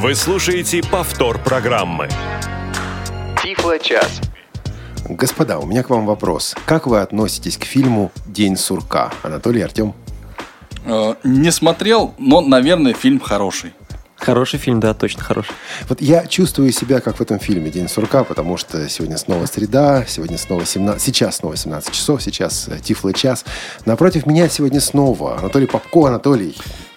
Вы слушаете повтор программы. Тифло-час. Господа, у меня к вам вопрос. Как вы относитесь к фильму «День сурка»? Анатолий Артем? Э, Не смотрел, но, наверное, фильм хороший. Хороший фильм, да, точно хороший. Вот я чувствую себя как в этом фильме «День сурка», потому что сегодня снова среда, сегодня снова 17, сейчас снова 17 часов, сейчас э, Тифлый час. Напротив меня сегодня снова Анатолий Попко. Анатолий,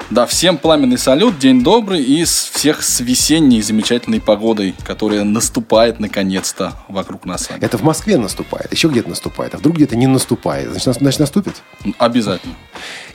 Да, всем пламенный салют, день добрый и всех с весенней замечательной погодой, которая наступает наконец-то вокруг нас это в Москве наступает, еще где-то наступает, а вдруг где-то не наступает. Значит, значит наступит? Обязательно.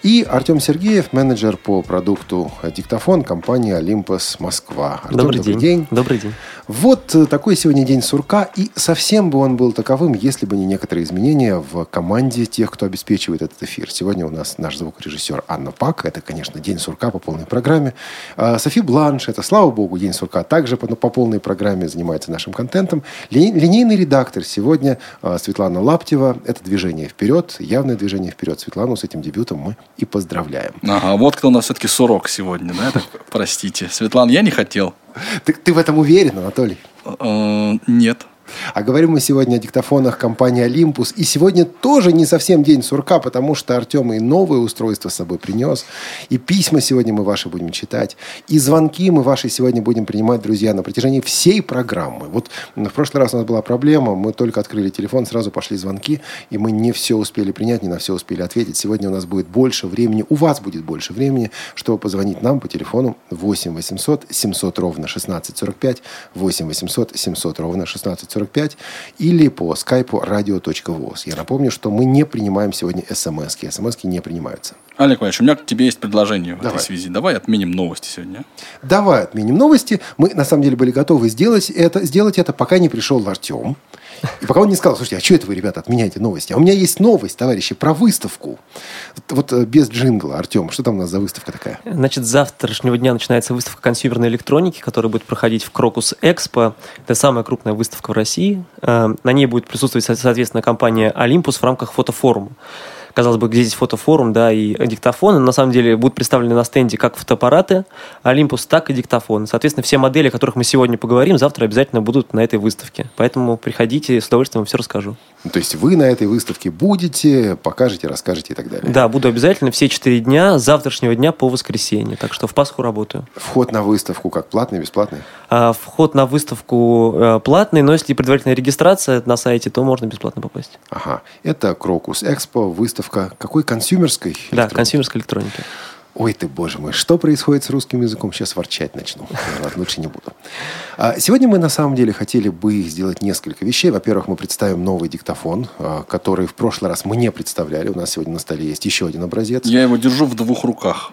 И Артем Сергеев, менеджер по продукту «Диктофон» компании «Олимпос Москва». Артем, добрый, день. Добрый день. Вот э, такой сегодня день сурка, и совсем бы он был таковым, если бы не некоторые изменения в команде тех, кто обеспечивает этот эфир. Сегодня у нас наш звукорежиссер Анна Пак, это, конечно, день сурка по полной программе. А Софи Бланш, это, слава богу, день сурка, также по, по полной программе занимается нашим контентом. Ли- линейный редактор сегодня а, Светлана Лаптева, это движение вперед, явное движение вперед. Светлану с этим дебютом мы и поздравляем. Ага, вот кто у нас все-таки сурок сегодня, да? Простите. Светлана, я не хотел. Ты, ты в этом уверен, Анатолий? Э, Нет. А говорим мы сегодня о диктофонах компании «Олимпус». И сегодня тоже не совсем день сурка, потому что Артем и новое устройство с собой принес. И письма сегодня мы ваши будем читать. И звонки мы ваши сегодня будем принимать, друзья, на протяжении всей программы. Вот в прошлый раз у нас была проблема. Мы только открыли телефон, сразу пошли звонки. И мы не все успели принять, не на все успели ответить. Сегодня у нас будет больше времени, у вас будет больше времени, чтобы позвонить нам по телефону 8 800 700 ровно 1645, 8 800 700 ровно 1645 или по скайпу radio.voz. Я напомню, что мы не принимаем сегодня смс-ки. смс-ки не принимаются. Олег Владимирович, у меня к тебе есть предложение в Давай. этой связи. Давай отменим новости сегодня. а? Давай отменим новости. Мы, на самом деле, были готовы сделать это, сделать это пока не пришел Артем. И пока он не сказал, слушайте, а что это вы, ребята, отменяете новости? А у меня есть новость, товарищи, про выставку. Вот, вот, э, без джингла, Артем, что там у нас за выставка такая? Значит, с завтрашнего дня начинается выставка консюмерной электроники, которая будет проходить в Крокус Экспо. Это самая крупная выставка в России. Э, На ней будет присутствовать, со- соответственно, компания Олимпус в рамках фотофорума. Казалось бы, где здесь фотофорум, да, и диктофоны. На самом деле будут представлены на стенде как фотоаппараты Олимпус, так и диктофоны. Соответственно, все модели, о которых мы сегодня поговорим, завтра обязательно будут на этой выставке. Поэтому приходите, с удовольствием вам все расскажу. Ну, То есть вы на этой выставке будете, покажете, расскажете и так далее. Да, буду обязательно все четыре дня, с завтрашнего дня по воскресенье. Так что в Пасху работаю. Вход на выставку как платный, бесплатный? А, Вход на выставку э, платный, но если предварительная регистрация на сайте, то можно бесплатно попасть. Ага. Это Крокус Экспо, выставка какой? Консюмерской? Да, консюмерской электроники. Ой ты, боже мой, что происходит с русским языком? Сейчас ворчать начну. Ладно, лучше не буду. А, Сегодня мы на самом деле хотели бы сделать несколько вещей. Во-первых, мы представим новый диктофон, а, который в прошлый раз мы не представляли. У нас сегодня на столе есть еще один образец. Я его держу в двух руках.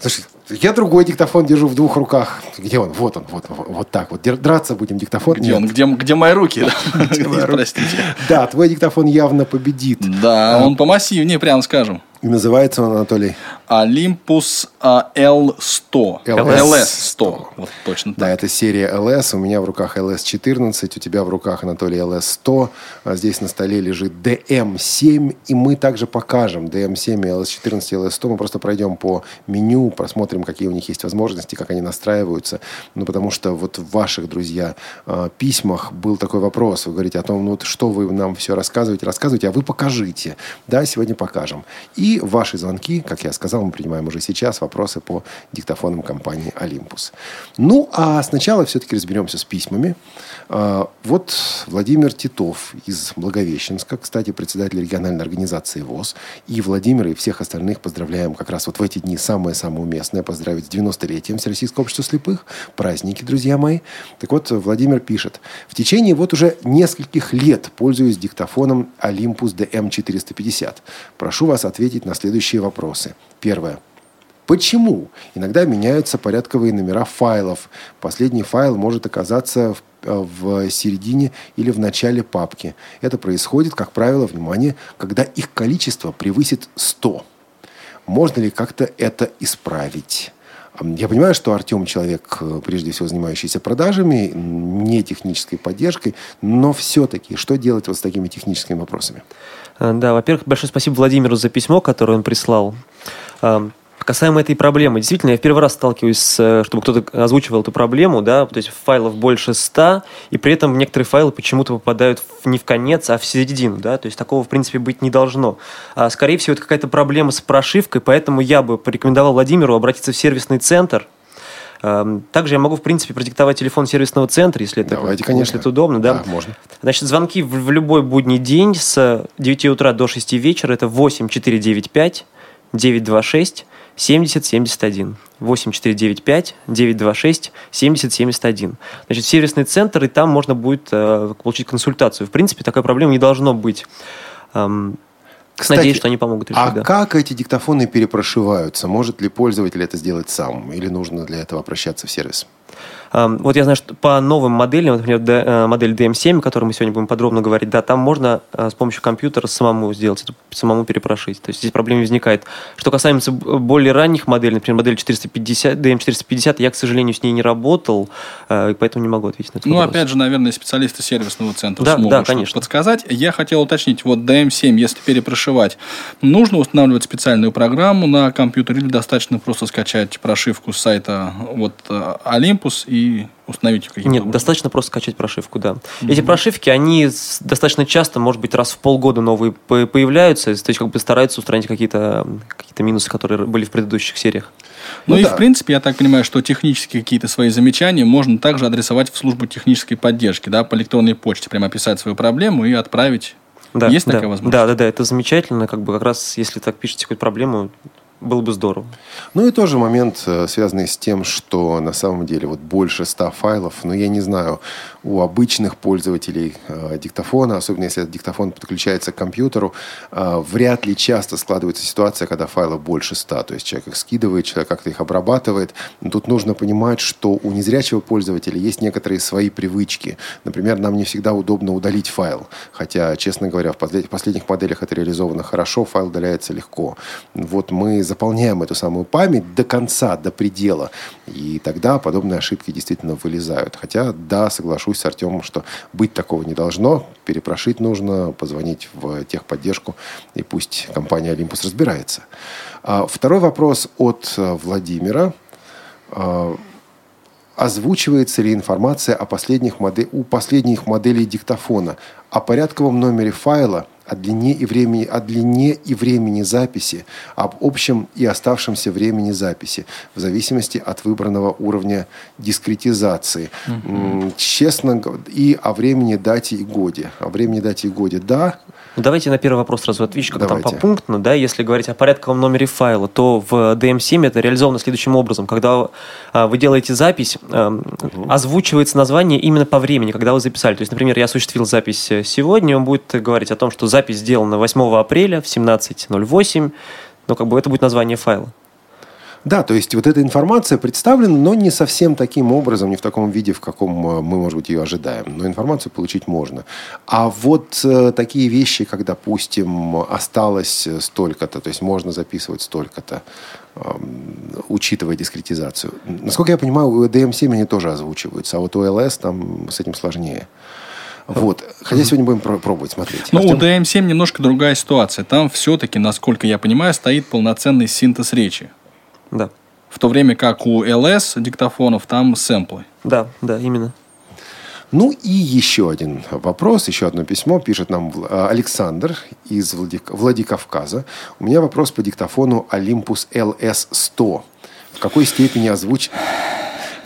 Слушай, я другой диктофон держу в двух руках. Где он? Вот он, вот, вот, вот так вот. Драться будем диктофон. Где Нет. он? Где, где мои руки? Простите. Да, твой диктофон явно победит. Да, он помассивнее, прямо скажем. И называется он, Анатолий, Olympus а, L100. LS. LS100. Вот точно Да, так. это серия LS. У меня в руках LS14, у тебя в руках, Анатолий, LS100. А Здесь на столе лежит DM7. И мы также покажем DM7 и LS14 и LS100. Мы просто пройдем по меню, просмотрим, какие у них есть возможности, как они настраиваются. Ну, потому что вот в ваших, друзья, э, письмах был такой вопрос. Вы говорите о том, ну, вот что вы нам все рассказываете, рассказываете, а вы покажите. Да, сегодня покажем. И ваши звонки, как я сказал, мы принимаем уже сейчас вопросы по диктофонам компании «Олимпус». Ну, а сначала все-таки разберемся с письмами. А, Вот Владимир Титов из Благовещенска, кстати, председатель региональной организации ВОЗ. И Владимира, и всех остальных поздравляем как раз вот в эти дни самое-самое уместное поздравить с 90-летием Всероссийского общества слепых. Праздники, друзья мои. Так вот, Владимир пишет. В течение вот уже нескольких лет пользуюсь диктофоном Olympus DM450. Прошу вас ответить на следующие вопросы. Первое. Почему иногда меняются порядковые номера файлов? Последний файл может оказаться в, э, в середине или в начале папки. Это происходит, как правило, внимание, когда их количество превысит 100. Можно ли как-то это исправить? Я понимаю, что Артем человек, э, прежде всего, занимающийся продажами, не технической поддержкой, но все-таки, что делать вот с такими техническими вопросами? А, Да, во-первых, большое спасибо Владимиру за письмо, которое он прислал. А, Касаемо этой проблемы, действительно, я в первый раз сталкиваюсь э, чтобы кто-то озвучивал эту проблему, да, то есть файлов больше 100, и при этом некоторые файлы почему-то попадают не в конец, а в середину, да, то есть такого, в принципе, быть не должно. А, скорее всего, это какая-то проблема с прошивкой, поэтому я бы порекомендовал Владимиру обратиться в сервисный центр, также я могу, в принципе, продиктовать телефон сервисного центра, если это, Давайте, конечно. если это удобно. Да? Да, можно. Значит, звонки в, в любой будний день с 9 утра до 6 вечера это 8495 926 7071. 8495 926 7071. Значит, сервисный центр, и там можно будет э, получить консультацию. В принципе, такой проблемы не должно быть. Эм, Кстати, Надеюсь, что они помогут решить. А да. как эти диктофоны перепрошиваются? Может ли пользователь это сделать сам? Или нужно для этого обращаться в сервис? Вот я знаю, что по новым моделям, например, э, модель DM7, о которой мы сегодня будем подробно говорить, да, там можно э, с помощью компьютера самому сделать это, самому перепрошить. То есть здесь проблем не возникает. Что касается более ранних моделей, например, модель 450, DM450, я, к сожалению, с ней не работал, и поэтому не могу ответить на этот Ну, вопрос. опять же, наверное, специалисты сервисного центра Да, смогут да, конечно. подсказать. Я хотел уточнить, вот DM7, если перепрошивать, нужно устанавливать специальную программу на компьютер или достаточно просто скачать прошивку с сайта вот э, Olympus и установить ее каким-то Нет, образом? достаточно просто скачать прошивку, да. Эти прошивки, они достаточно часто, может быть, раз в полгода новые по- появляются, то есть как бы стараются устранить какие-то какие минусы, которые были в предыдущих сериях. Ну, Ну и, да. в принципе, я так понимаю, что технические какие-то свои замечания можно также адресовать в службу технической поддержки, да, по электронной почте, прямо описать свою проблему и отправить. Да, Есть да, такая возможность? Да, да, да, это замечательно, как бы как раз, если так пишете какую-то проблему, было бы здорово. Ну и тоже момент, э, связанный с тем, что на самом деле вот больше 100 файлов, но я не знаю, у обычных пользователей э, диктофона, особенно если этот диктофон подключается к компьютеру, э, вряд ли часто складывается ситуация, когда файлов больше 100. То есть человек их скидывает, человек как-то их обрабатывает. Но тут нужно понимать, что у незрячего пользователя есть некоторые свои привычки. Например, нам не всегда удобно удалить файл. Хотя, честно говоря, в послед- последних моделях это реализовано хорошо, файл удаляется легко. Вот мы заполняем эту самую память до конца, до предела. И тогда подобные ошибки действительно вылезают. Хотя, да, соглашусь с Артемом, что быть такого не должно. Перепрошить нужно, позвонить в техподдержку, и пусть компания Olympus разбирается. А, Второй вопрос от э, Владимира. А, Озвучивается ли информация о последних моде- у последних моделей диктофона, о порядковом номере файла, о длине и времени, о длине и времени записи, об общем и оставшемся времени записи, в зависимости от выбранного уровня дискретизации. М, Честно, и о времени, дате и годе. О времени, дате и годе, да. Ну, давайте на первый вопрос сразу отвечу, как там Давайте. попунктно, да, если говорить о порядковом номере файла, то в DM7 это реализовано следующим образом. Когда а, вы делаете запись, эм, озвучивается название именно по времени, когда вы записали. То есть, например, я осуществил запись э, сегодня, он будет говорить о том, что запись сделана 8 апреля в 17.08, но как бы это будет название файла. Да, то есть вот эта информация представлена, но не совсем таким образом, не в таком виде, в каком э, мы, может быть, ее ожидаем. Но информацию получить можно. А вот э, такие вещи, как, допустим, осталось э, столько-то, то есть можно записывать столько-то, эм, учитывая дискретизацию. Насколько я понимаю, у DM7 они тоже озвучиваются, а вот у LS там с этим сложнее. Вот. Хотя сегодня будем про- пробовать смотреть. Ну, у Артем? DM7 немножко другая ситуация. Там все-таки, насколько я понимаю, стоит полноценный синтез речи. Да, В то время как у LS диктофонов там сэмплы. да, да, именно. Ну и еще один вопрос, еще одно письмо пишет нам э, Александр из Владик- Владикавказа. У меня вопрос по диктофону Olympus LS100. В какой степени озвуч...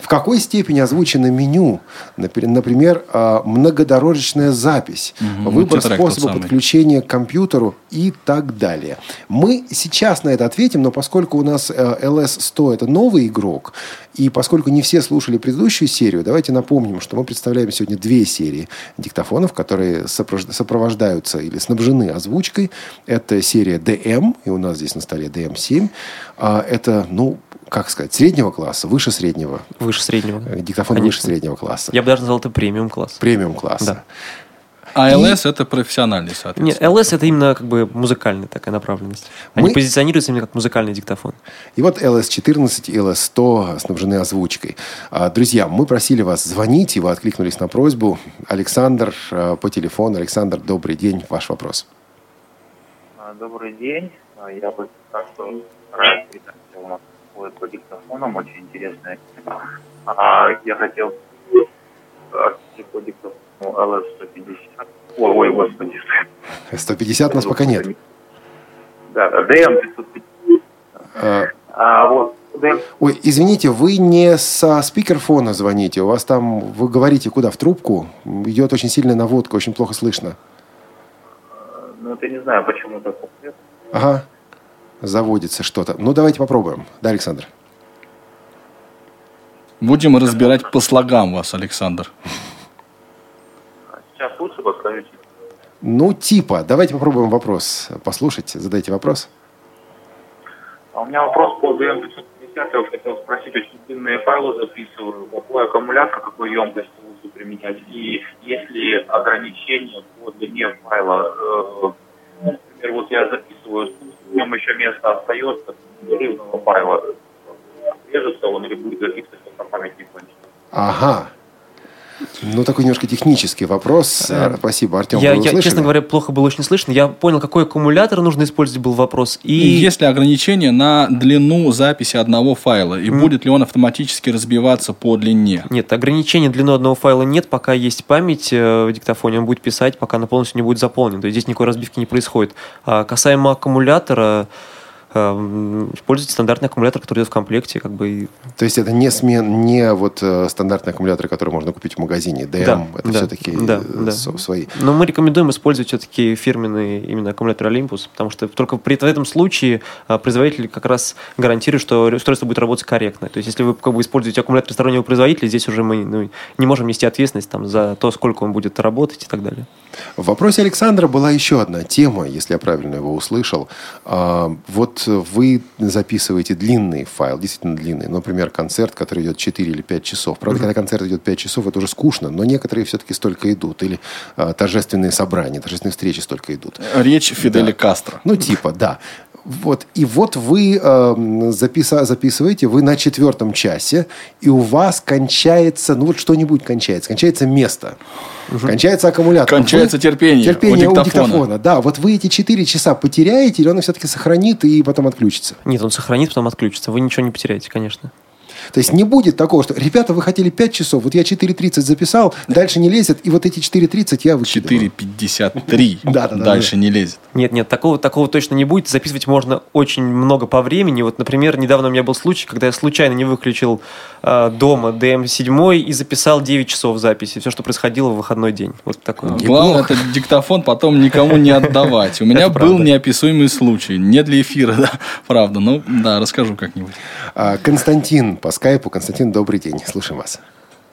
В какой степени озвучено меню, напри- например, э, многодорожечная запись, Мгм, выбор способа подключения к компьютеру и так далее. Мы сейчас на это ответим, но поскольку у нас э, LS100 это новый игрок, и поскольку не все слушали предыдущую серию, давайте напомним, что мы представляем сегодня две серии диктофонов, которые сопровождаются или снабжены озвучкой. Это серия DM, и у нас здесь на столе DM7. А, Это, ну, как сказать, среднего класса, выше среднего. Выше среднего. Э, Диктофон Конечно. выше среднего класса. Я бы даже назвал это премиум класс. Премиум класса. Да. А И- LS это профессиональный, Нет, соответственно. LS это именно как бы музыкальная такая направленность. Они Мы- позиционируются именно как музыкальный диктофон. И вот LS14 и LS100 снабжены озвучкой. А, Друзья, мы просили вас звонить, и вы откликнулись на просьбу. Александр э, по телефону. Александр, добрый день. Ваш вопрос. А, Добрый день. А, Я бы так что рад ходит по диктофонам, очень интересная тема. А, я хотел по диктофону LS-150. Ой, ой, господи. 150 у нас пока нет. Да, DM-550. А, а, вот, DM... Ой, извините, вы не со спикерфона звоните, у вас там, вы говорите куда, в трубку? Идет очень сильная наводка, очень плохо слышно. Ну, это не знаю, почему так. Ага, заводится что-то. Ну, давайте попробуем. Да, Александр? Будем разбирать по слогам вас, Александр. Сейчас лучше подскажите. Ну, типа. Давайте попробуем вопрос послушать. Задайте вопрос. А у меня вопрос по DM550. Я хотел спросить, очень длинные файлы записываю. Какой аккумулятор, какой емкость лучше применять? И есть ли ограничения по длине файла? Э, ну, например, вот я записываю, нем еще место остается, непрерывного файла. Режется он или будет записываться, пока память не кончится? Ага. Ну, такой немножко технический вопрос. Э, Спасибо, Артем. Я, я, честно говоря, плохо было очень слышно. Я понял, какой аккумулятор нужно использовать, был вопрос. И... есть ли ограничение на длину записи одного файла? И mm. будет ли он автоматически разбиваться по длине? Нет, ограничения длину одного файла нет. Пока есть память э, в диктофоне, он будет писать, пока она полностью не будет заполнена. То есть здесь никакой разбивки не происходит. А касаемо аккумулятора, используйте стандартный аккумулятор, который идет в комплекте. Как бы. То есть это не, смен, не вот э, стандартные аккумуляторы, которые можно купить в магазине, DM, да, это да, все-таки да, э, да. свои. Но мы рекомендуем использовать все-таки фирменный именно аккумулятор Olympus, потому что только при этом случае э, производитель как раз гарантирует, что устройство будет работать корректно. То есть если вы как бы используете аккумулятор стороннего производителя, здесь уже мы ну, не можем нести ответственность там, за то, сколько он будет работать и так далее. В вопросе Александра была еще одна тема, если я правильно его услышал. А, вот вы записываете длинный файл, действительно длинный, например, концерт, который идет 4 или 5 часов. Правда, когда концерт идет 5 часов, это уже скучно, но некоторые все-таки столько идут. Или а, торжественные собрания, торжественные встречи столько идут. Речь Фидели да. Кастро. Ну, типа, да. Вот. И вот вы э, записа, записываете, вы на четвертом часе, и у вас кончается, ну вот что-нибудь кончается, кончается место, угу. кончается аккумулятор. Кончается вы, терпение, терпение у диктофона. у диктофона. Да, вот вы эти четыре часа потеряете, или он все-таки сохранит и потом отключится? Нет, он сохранит, потом отключится. Вы ничего не потеряете, конечно. То есть не будет такого, что, ребята, вы хотели 5 часов, вот я 4.30 записал, дальше не лезет, и вот эти 4.30 я выкидываю. 4.53 да, да, дальше не лезет. Нет, нет, такого, такого точно не будет. Записывать можно очень много по времени. Вот, например, недавно у меня был случай, когда я случайно не выключил э, дома DM7 и записал 9 часов записи. Все, что происходило в выходной день. Вот такой. Главное, этот диктофон потом никому не отдавать. У меня был неописуемый случай. Не для эфира, да, правда. Ну, да, расскажу как-нибудь. А, Константин по скайпу. Константин, добрый день. Слушаем вас.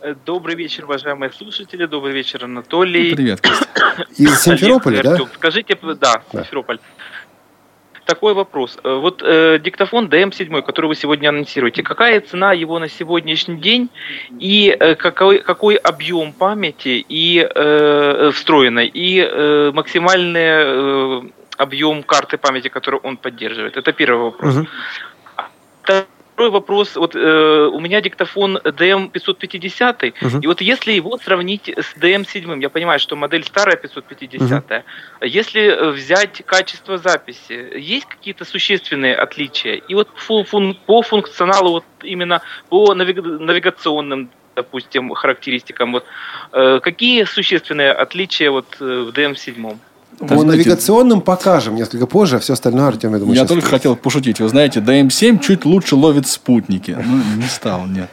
Э, добрый вечер, уважаемые слушатели. Добрый вечер, Анатолий. Ну, привет, Из Симферополя, да? Скажите, да, Симферополь. Такой вопрос. Э, вот э, диктофон DM7, который вы сегодня анонсируете, какая цена его на сегодняшний день и э, какой, какой объем памяти и э, встроенной и э, максимальный э, объем карты памяти, которую он поддерживает? Это первый вопрос. Угу. Второй вопрос. Вот э, у меня диктофон DM550, угу. и вот если его сравнить с DM7, я понимаю, что модель старая 550, угу. если взять качество записи, есть какие-то существенные отличия? И вот по функционалу, вот именно по навигационным допустим, характеристикам, вот, э, какие существенные отличия вот э, в DM7? По знаете, навигационным покажем несколько позже, а все остальное Артем, я думаю, Я только хотел пошутить. Вы знаете, DM7 чуть лучше ловит спутники. Ну, не стал, нет.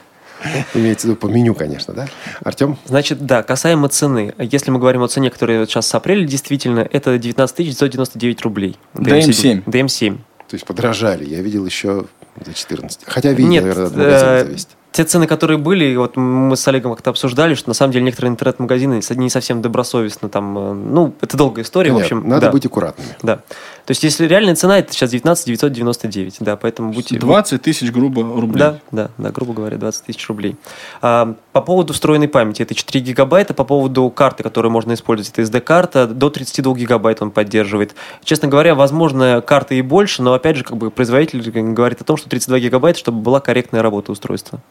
Имеется в виду по меню, конечно, да? Артем? Значит, да, касаемо цены. Если мы говорим о цене, которая сейчас с апреля, действительно, это 19 999 рублей. DM7. DM7. То есть подорожали. Я видел еще за 14. Хотя видел, Нет, наверное, от магазина э, зависит те цены, которые были, вот мы с Олегом как-то обсуждали, что на самом деле некоторые интернет-магазины не совсем добросовестно там, э, ну, это долгая история, Нет, в общем. Надо да. быть аккуратными. Да. То есть, если реальная цена, это сейчас 19 999, да, поэтому будьте... 20 тысяч, грубо, рублей. Да, да, да, грубо говоря, 20 тысяч рублей. А, по поводу встроенной памяти, это 4 гигабайта, по поводу карты, которую можно использовать, это SD-карта, до 32 гигабайт он поддерживает. Честно говоря, возможно, карты и больше, но, опять же, как бы производитель говорит о том, что 32 гигабайта, чтобы была корректная работа устройства.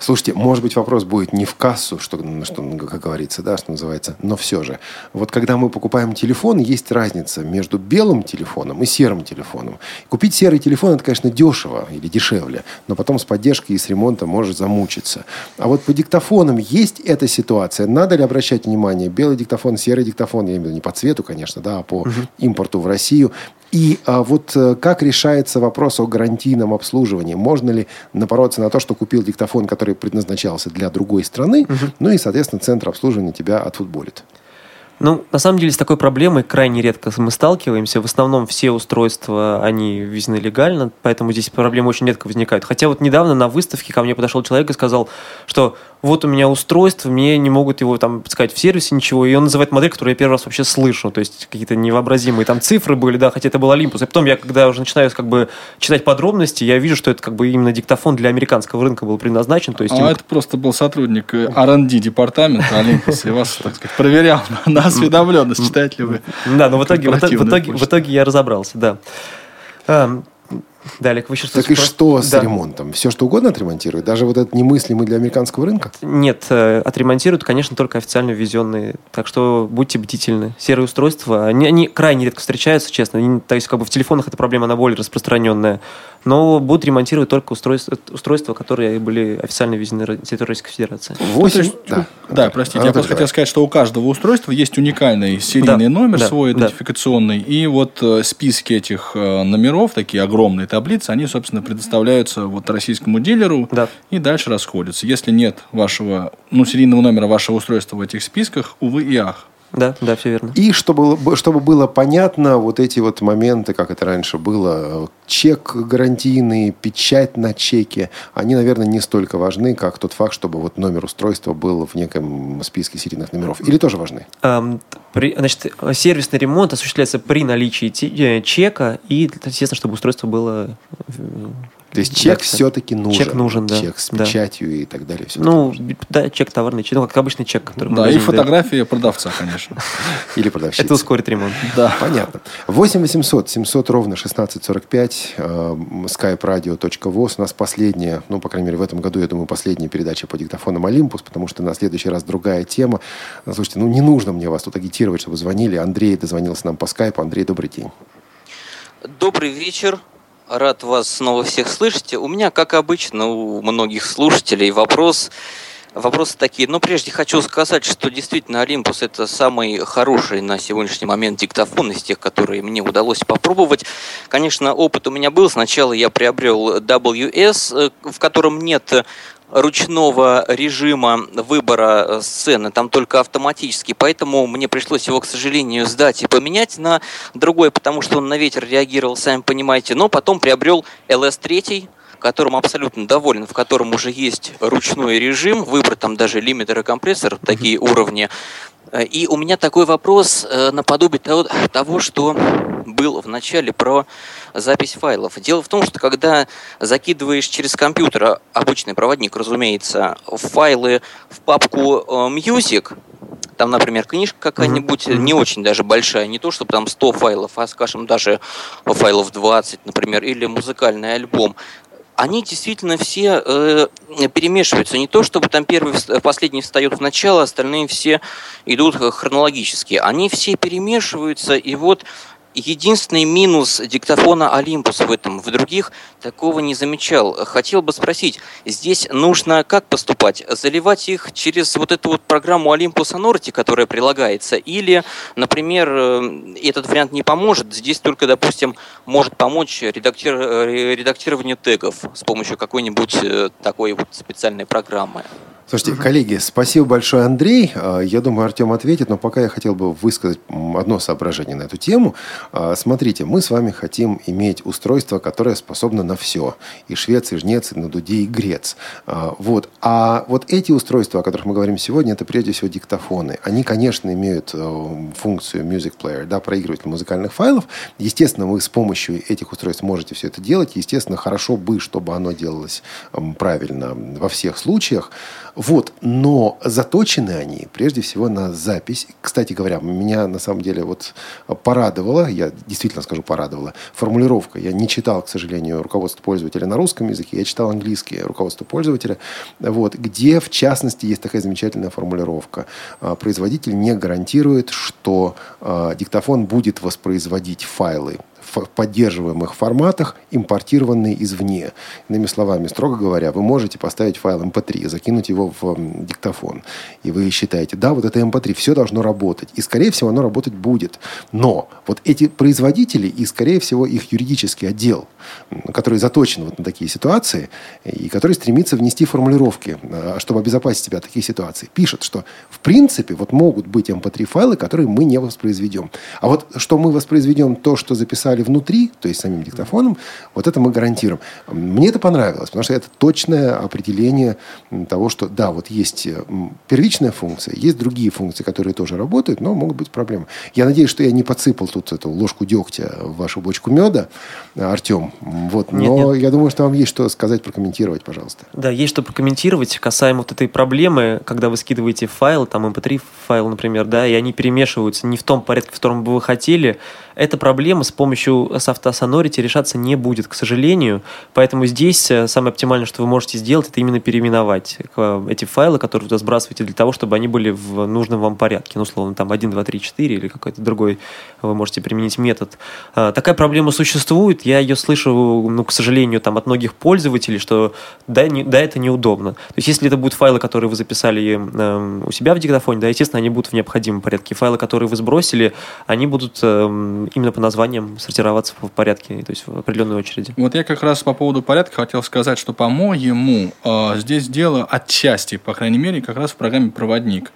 Слушайте, может быть, вопрос будет не в кассу, что, что, как говорится, да, что называется, но все же. Вот когда мы покупаем телефон, есть разница между белым телефоном и серым телефоном. Купить серый телефон, это, конечно, дешево или дешевле, но потом с поддержкой и с ремонтом может замучиться. А вот по диктофонам есть эта ситуация. Надо ли обращать внимание? Белый диктофон, серый диктофон, я имею в виду не по цвету, конечно, да, а по угу. импорту в Россию. И а, вот э, как решается вопрос о гарантийном обслуживании? Можно ли напороться на то, что купил диктофон, который предназначался для другой страны, угу. ну и, соответственно, центр обслуживания тебя отфутболит? Ну, на самом деле, с такой проблемой крайне редко мы сталкиваемся. В основном все устройства, они ввезены легально, поэтому здесь проблемы очень редко возникают. Хотя вот недавно на выставке ко мне подошел человек и сказал, что вот у меня устройство, мне не могут его там сказать в сервисе ничего, и он называет модель, которую я первый раз вообще слышу, то есть какие-то невообразимые там цифры были, да, хотя это был Olympus. И потом я, когда уже начинаю как бы читать подробности, я вижу, что это как бы именно диктофон для американского рынка был предназначен. То есть а им... это просто был сотрудник R&D департамента Olympus, и вас, так сказать, проверял на осведомленность, читаете ли вы. Да, но в итоге, в итоге, в итоге я разобрался, да. Эм, да, Олег, вы Так и что с да. ремонтом? Все, что угодно отремонтируют? Даже вот этот немыслимый для американского рынка? Нет, э, отремонтируют, конечно, только официально ввезенные. Так что будьте бдительны. Серые устройства, они, они крайне редко встречаются, честно. Они, то есть, как бы в телефонах эта проблема, она более распространенная. Но будут ремонтировать только устройства, устройства которые были официально ввезены на территории Российской Федерации. 8... Ну, да. да, простите, а я просто хотел сказать, что у каждого устройства есть уникальный серийный да, номер да, свой идентификационный. Да. И вот э, списки этих э, номеров, такие огромные таблицы, они, собственно, предоставляются вот российскому дилеру да. и дальше расходятся. Если нет вашего, ну, серийного номера вашего устройства в этих списках, увы и ах. Да, да, все верно. И чтобы, чтобы было понятно, вот эти вот моменты, как это раньше было, чек гарантийный, печать на чеке, они, наверное, не столько важны, как тот факт, чтобы вот номер устройства был в неком списке серийных номеров. Или тоже важны? Um, при, значит, сервисный ремонт осуществляется при наличии э, чека и, естественно, чтобы устройство было то есть чек да, все-таки нужен. Чек нужен, да. Чек с печатью да. и так далее. Все ну, да, чек товарный, чек, ну, как обычный чек. Который да, и фотография дает. продавца, конечно. Или продавщица. Это ускорит ремонт. Да. Понятно. 8 800 700 ровно 1645 skype-radio.voz. У нас последняя, ну, по крайней мере, в этом году, я думаю, последняя передача по диктофонам Олимпус, потому что на следующий раз другая тема. Слушайте, ну, не нужно мне вас тут агитировать, чтобы звонили. Андрей дозвонился нам по скайпу. Андрей, добрый день. Добрый вечер. Рад вас снова всех слышать. У меня, как обычно, у многих слушателей вопрос. Вопросы такие. Но прежде хочу сказать, что действительно Olympus это самый хороший на сегодняшний момент диктофон из тех, которые мне удалось попробовать. Конечно, опыт у меня был. Сначала я приобрел WS, э, в котором нет ручного режима выбора э, сцены, там только автоматически, поэтому мне пришлось его, к сожалению, сдать и поменять на другой, потому что он на ветер реагировал, сами понимаете, но потом приобрел LS3, которым абсолютно доволен, в котором уже есть ручной режим, выбрать там даже лимитер и компрессор, такие уровни. Э, и у меня такой вопрос э, наподобие того, того, что был в начале про запись файлов. Дело в том, что когда закидываешь через компьютер, а обычный проводник, разумеется, файлы в папку э, Music, там, например, книжка какая-нибудь, не очень даже большая, не то, чтобы там 100 файлов, а, скажем, даже файлов 20, например, или музыкальный альбом, они действительно все э, перемешиваются. Не то, чтобы там первый, последний встает в начало, остальные все идут хронологически. Они все перемешиваются, и вот Единственный минус диктофона Olympus в этом, в других такого не замечал. Хотел бы спросить, здесь нужно как поступать? Заливать их через вот эту вот программу Olympus Sonority, которая прилагается, или, например, э, этот вариант не поможет, здесь только, допустим, может помочь редактир... Э, редактирование тегов с помощью какой-нибудь э, такой вот специальной программы? Слушайте, коллеги, спасибо большое, Андрей. А, я думаю, Артем ответит, но пока я хотел бы высказать одно соображение на эту тему. А, смотрите, мы с вами хотим иметь устройство, которое способно на все. И швец, и жнец, и на дуде, и грец. А, вот. А вот эти устройства, о которых мы говорим сегодня, это прежде всего диктофоны. Они, конечно, имеют э, функцию Music Player, да, проигрыватель музыкальных файлов. Естественно, вы с помощью этих устройств можете все это делать. Естественно, хорошо бы, чтобы оно делалось правильно во всех случаях. Вот, но заточены они прежде всего на запись. Кстати говоря, меня на самом деле вот порадовала, я действительно скажу порадовала, формулировка. Я не читал, к сожалению, руководство пользователя на русском языке, я читал английский руководство пользователя, вот, где в частности есть такая замечательная формулировка. А, производитель не гарантирует, что а, диктофон будет воспроизводить файлы поддерживаемых форматах, импортированные извне. Иными словами, строго говоря, вы можете поставить файл MP3, закинуть его в диктофон, и вы считаете, да, вот это MP3, все должно работать. И, скорее всего, оно работать будет. Но вот эти производители и, скорее всего, их юридический отдел, который заточен вот на такие ситуации, и который стремится внести формулировки, а, чтобы обезопасить себя от таких ситуаций, пишет, что в принципе вот могут быть MP3 файлы, которые мы не воспроизведем. А вот что мы воспроизведем то, что записали внутри, то есть самим диктофоном, вот это мы гарантируем. Мне это понравилось, потому что это точное определение того, что да, вот есть э, первичная функция, есть другие функции, которые тоже работают, но могут быть проблемы. Я надеюсь, что я не подсыпал тут эту ложку дегтя в вашу бочку меда, Артем. Вот, нет, но нет. я думаю, что вам есть что сказать, прокомментировать, пожалуйста. Да, есть что прокомментировать касаемо вот этой проблемы, когда вы скидываете файл, там MP3 файл, например, да, и они перемешиваются не в том порядке, в котором бы вы хотели. Эта проблема с помощью софта Sonority решаться не будет, к сожалению. Поэтому здесь э, самое оптимальное, что вы можете сделать, это именно переименовать э, эти файлы, которые вы сбрасываете, для того, чтобы они были в нужном вам порядке. Ну, условно, там 1, 2, 3, 4 или какой-то другой вы можете применить метод. Э, такая проблема существует. Я ее слышу, ну, к сожалению, там от многих пользователей, что да, не, да, это неудобно. То есть, если это будут файлы, которые вы записали э, у себя в диктофоне, да, естественно, они будут в необходимом порядке. Файлы, которые вы сбросили, они будут э, именно по названиям сортироваться в порядке, то есть в определенной очереди. Вот я как раз по поводу порядка хотел сказать, что, по-моему, э, здесь дело отчасти, по крайней мере, как раз в программе «Проводник».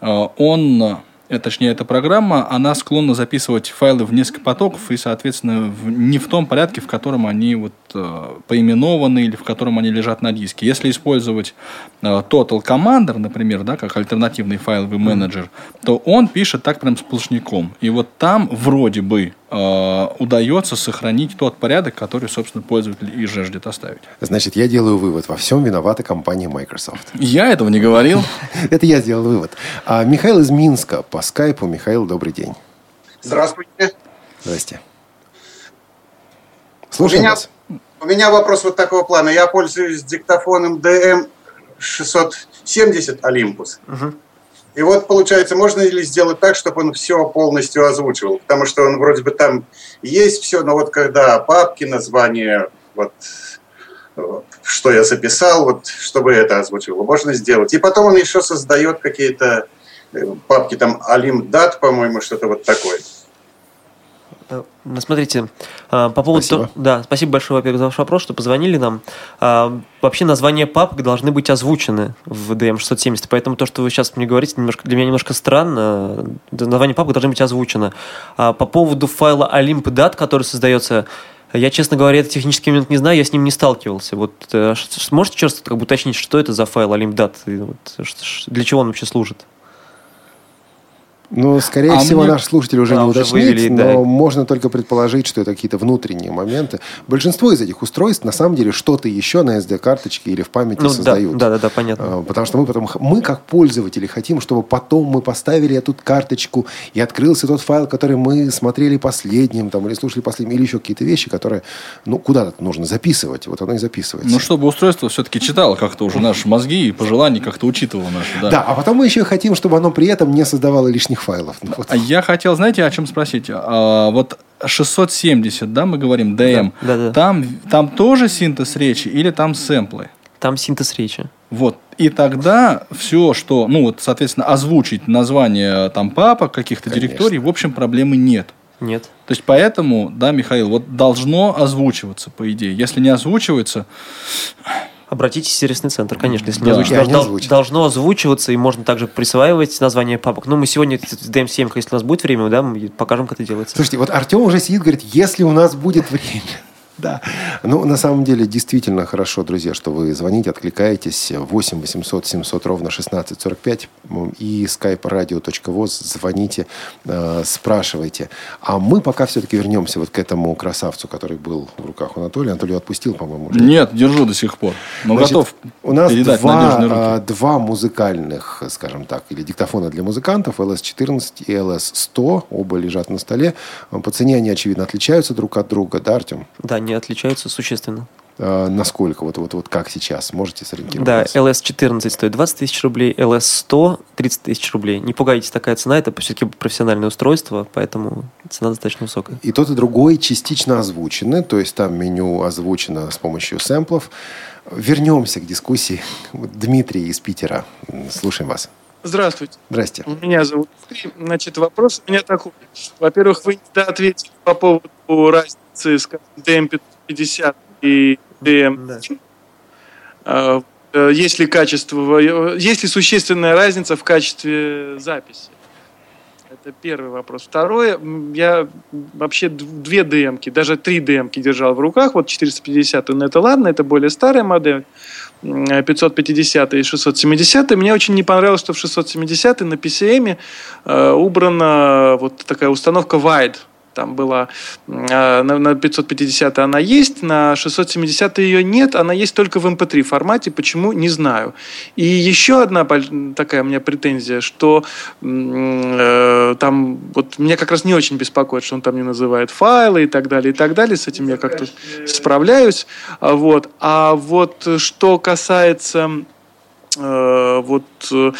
Э, он точнее, эта программа, она склонна записывать файлы в несколько потоков и, соответственно, в, не в том порядке, в котором они вот, э, поименованы или в котором они лежат на диске. Если использовать э, Total Commander, например, да, как альтернативный файловый менеджер, то он пишет так прям сплошняком. И вот там вроде бы Э, удается сохранить тот порядок, который, собственно, пользователь и жаждет оставить. Значит, я делаю вывод. Во всем виновата компания Microsoft. Я этого не говорил. Это я сделал вывод. А Михаил из Минска по скайпу. Михаил, добрый день. Здравствуйте. Здрасте. Слушаем вас. У меня вопрос вот такого плана. Я пользуюсь диктофоном DM 670 Olympus. Угу. И вот, получается, можно ли сделать так, чтобы он все полностью озвучивал? Потому что он вроде бы там есть все, но вот когда папки, название, вот что я записал, вот чтобы это озвучивало, можно сделать. И потом он еще создает какие-то э, папки, там Alim.dat, по-моему, что-то вот такое. Э, ну, смотрите, а, по поводу... Спасибо. Да, спасибо большое, во-первых, за ваш вопрос, что позвонили нам. А, вообще названия папок должны быть озвучены в DM670, поэтому то, что вы сейчас мне говорите, немножко, для меня немножко странно. Название папок должны быть озвучено. А, по поводу файла Olymp.dat, который создается я, честно говоря, это технический момент не знаю, я с ним не сталкивался. Вот э, можете просто как бы уточнить, что это за файл Olymp.dat? Вот, для чего он вообще служит? Ну, скорее а всего, мне... наш слушатель уже да, не уточнит, вывели, но да. можно только предположить, что это какие-то внутренние моменты. Большинство из этих устройств, на самом деле, что-то еще на SD-карточке или в памяти ну, создают. Да, да, да, понятно. А, потому что мы потом, мы как пользователи хотим, чтобы потом мы поставили эту карточку и открылся тот файл, который мы смотрели последним, там, или слушали последним, или еще какие-то вещи, которые, ну, куда-то нужно записывать. Вот оно и записывается. Ну, чтобы устройство все-таки читало как-то уже наши мозги и пожелания как-то учитывало наши. Да. да, а потом мы еще хотим, чтобы оно при этом не создавало лишних файлов. Ну, вот. А я хотел, знаете, о чем спросить? А, вот 670, да, мы говорим, DM, да, да, да. Там, там тоже синтез речи или там сэмплы? Там синтез речи. Вот. И тогда все, что, ну вот, соответственно, озвучить название там папок, каких-то директорий, в общем, проблемы нет. Нет. То есть поэтому, да, Михаил, вот должно озвучиваться, по идее. Если не озвучивается, Обратитесь в сервисный центр, конечно, если да. не озвучено. Должно, озвучить. должно озвучиваться, и можно также присваивать название папок. Ну, мы сегодня с DM7, если у нас будет время, да, мы покажем, как это делается. Слушайте, вот Артем уже сидит, говорит, если у нас будет время. Да. Ну, на самом деле, действительно хорошо, друзья, что вы звоните, откликаетесь. 8 800 700 ровно 1645 и skype radio.voz. Звоните, э, спрашивайте. А мы пока все-таки вернемся вот к этому красавцу, который был в руках у Анатолия. Анатолий отпустил, по-моему, уже. Нет, держу до сих пор. Но Значит, готов у нас передать два, надежные руки. а, два музыкальных, скажем так, или диктофона для музыкантов, LS-14 и LS-100, оба лежат на столе. По цене они, очевидно, отличаются друг от друга, да, Артем? Да, они отличаются существенно. А, насколько? Вот, вот, вот как сейчас? Можете сориентировать? Да, нас? LS14 стоит 20 тысяч рублей, LS100 30 тысяч рублей. Не пугайтесь, такая цена, это все-таки профессиональное устройство, поэтому цена достаточно высокая. И тот, и другой частично озвучены, то есть там меню озвучено с помощью сэмплов. Вернемся к дискуссии. Дмитрий из Питера. Слушаем вас. Здравствуйте. Здрасте. Меня зовут Дмитрий. Значит, вопрос у меня такой. Во-первых, вы не ответили по поводу разницы, скажем, DM550 и DM. А, э, Есть ли качество, э, есть ли существенная разница в качестве записи? Это первый вопрос. Второе, я вообще две DM-ки, даже три DM-ки держал в руках. Вот 450, ну это ладно, это более старая модель. М, 550 и 670. Мне очень не понравилось, что в 670 на PCM э, убрана вот такая установка wide. Там была э, на, на 550 она есть, на 670 ее нет, она есть только в MP3 формате. Почему? Не знаю. И еще одна такая у меня претензия, что э, там вот меня как раз не очень беспокоит, что он там не называет файлы и так далее, и так далее. С этим я как-то справляюсь. А Вот. А вот что касается вот э,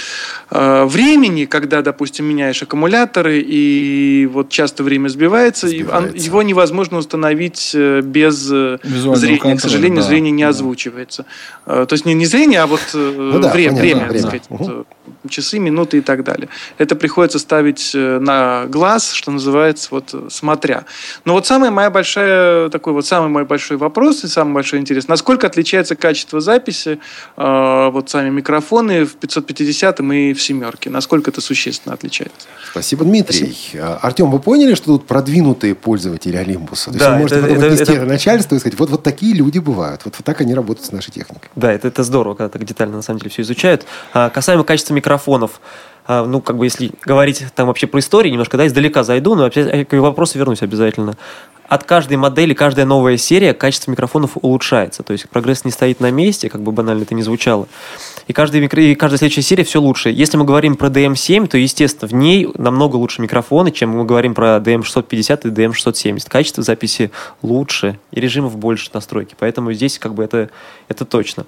э, времени, когда, допустим, меняешь аккумуляторы и вот часто время сбивается, Сбивается. его невозможно установить э, без э, Визуального зрения. К сожалению, да, зрение не да. озвучивается. Э, То есть не, не зрение, а вот э, Ну да, время, понятно, время, да, так сказать, Мгм. Часы, минуты и так далее. Это приходится ставить э, на глаз, что называется, вот э, смотря. Но вот самая моя большая, такой вот самый мой большой вопрос и самый большой интерес, насколько отличается качество записи, э, вот сами микрофоны в 550 и в семерке, насколько это существенно отличается? Спасибо, Дмитрий. А, Артем, вы поняли, что тут продвинутые пользователи Олимпуса? То есть Да, вы можете это- потом это- это- это начальству и сказать, вот, вот такие люди бывают. Вот, вот так они работают с нашей техникой. Да, это, это здорово, когда так детально на самом деле все изучают. А, касаемо качества микрофонов, а, ну, как бы, если говорить там вообще про историю, немножко, да, издалека зайду, но опять к вопросу вернусь обязательно. От каждой модели, каждая новая серия качество микрофонов улучшается. То есть прогресс не стоит на месте, как бы банально это не звучало. И, каждый микро... и каждая следующая серия все лучше. Если мы говорим про DM7, то, естественно, в ней намного лучше микрофоны, чем мы говорим про DM650 и DM670. Качество записи лучше, и режимов больше настройки. Поэтому здесь как бы это, это точно.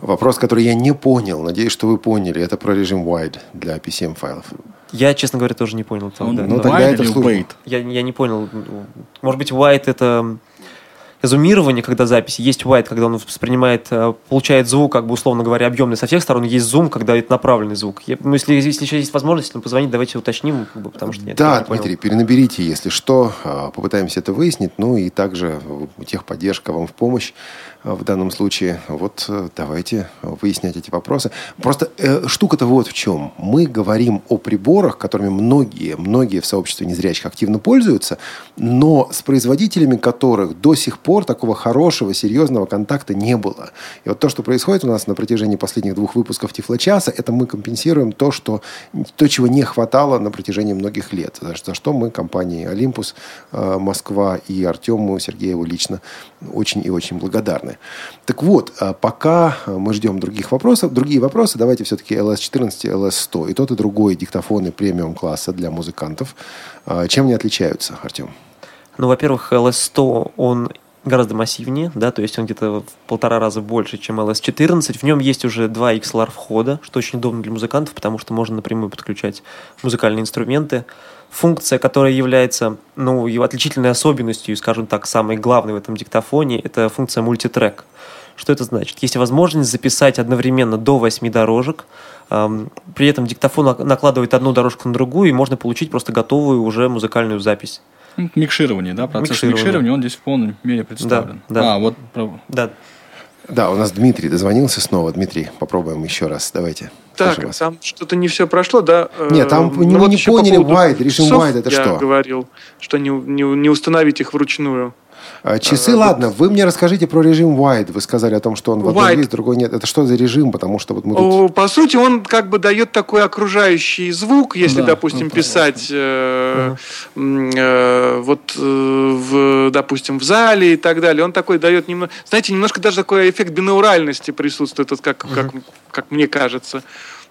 Вопрос, который я не понял, надеюсь, что вы поняли, это про режим wide для PCM файлов. Я, честно говоря, тоже не понял этого. Он да. ну, wide тогда это wait? Я, я не понял. Может быть, white это зумирование, когда запись. Есть white, когда он воспринимает, э, получает звук, как бы, условно говоря, объемный со всех сторон. Есть зум, когда это направленный звук. Я- ну, если, если еще есть возможность нам позвонить, давайте уточним, как бы, потому что я Да, понял. Дмитрий, перенаберите, если что, а, попытаемся это выяснить. Ну и также э, техподдержка вам в помощь в данном случае. Вот э, давайте выяснять эти вопросы. Просто э, штука-то вот в чем. Мы говорим о приборах, которыми многие, многие в сообществе незрячих активно пользуются, но с производителями которых до сих пор такого хорошего, серьезного контакта не было. И вот то, что происходит у нас на протяжении последних двух выпусков Тифлочаса, это мы компенсируем то, что, то, чего не хватало на протяжении многих лет. За, что мы компании «Олимпус», э, «Москва» и Артему Сергееву лично очень и очень благодарны. Так вот, э, пока мы ждем других вопросов, другие вопросы, давайте все-таки LS14 и LS100. И тот, и другой диктофоны премиум-класса для музыкантов. Э, Чем они отличаются, Артем? Ну, во-первых, LS100, он гораздо массивнее, да, то есть он где-то в полтора раза больше, чем LS14. В нем есть уже два XLR входа, что очень удобно для музыкантов, потому что можно напрямую подключать музыкальные инструменты. Функция, которая является, ну, его отличительной особенностью, скажем так, самой главной в этом диктофоне, это функция мультитрек. Что это значит? Есть возможность записать одновременно до 8 дорожек, при этом диктофон нак- накладывает одну дорожку на другую, и можно получить просто готовую уже музыкальную запись. Ну, Микширование, да? Процесс Микширование. микширования, он здесь в полной мере представлен. да. А, вот Да, Да, у нас Дмитрий дозвонился снова. Дмитрий, попробуем еще раз. Давайте. Так, вас. там что-то не все прошло, да? Нет, там Э, мы ну, вот не еще по поняли поводу wide, режим часов wide это я что? говорил, что не, не, не установить их вручную. А, Часы, А, ладно, вы мне расскажите про режим wide. Вы сказали о том, что он в одном Wide. есть, в другой нет. Это что за режим? Потому что вот мы тут... По сути, он как бы дает такой окружающий звук, если, Да, допустим, ну, писать э, э, вот, э, в, допустим, в зале и так далее. Он такой дает немного, знаете, немножко даже такой эффект бинауральности присутствует, вот как, как, как мне кажется.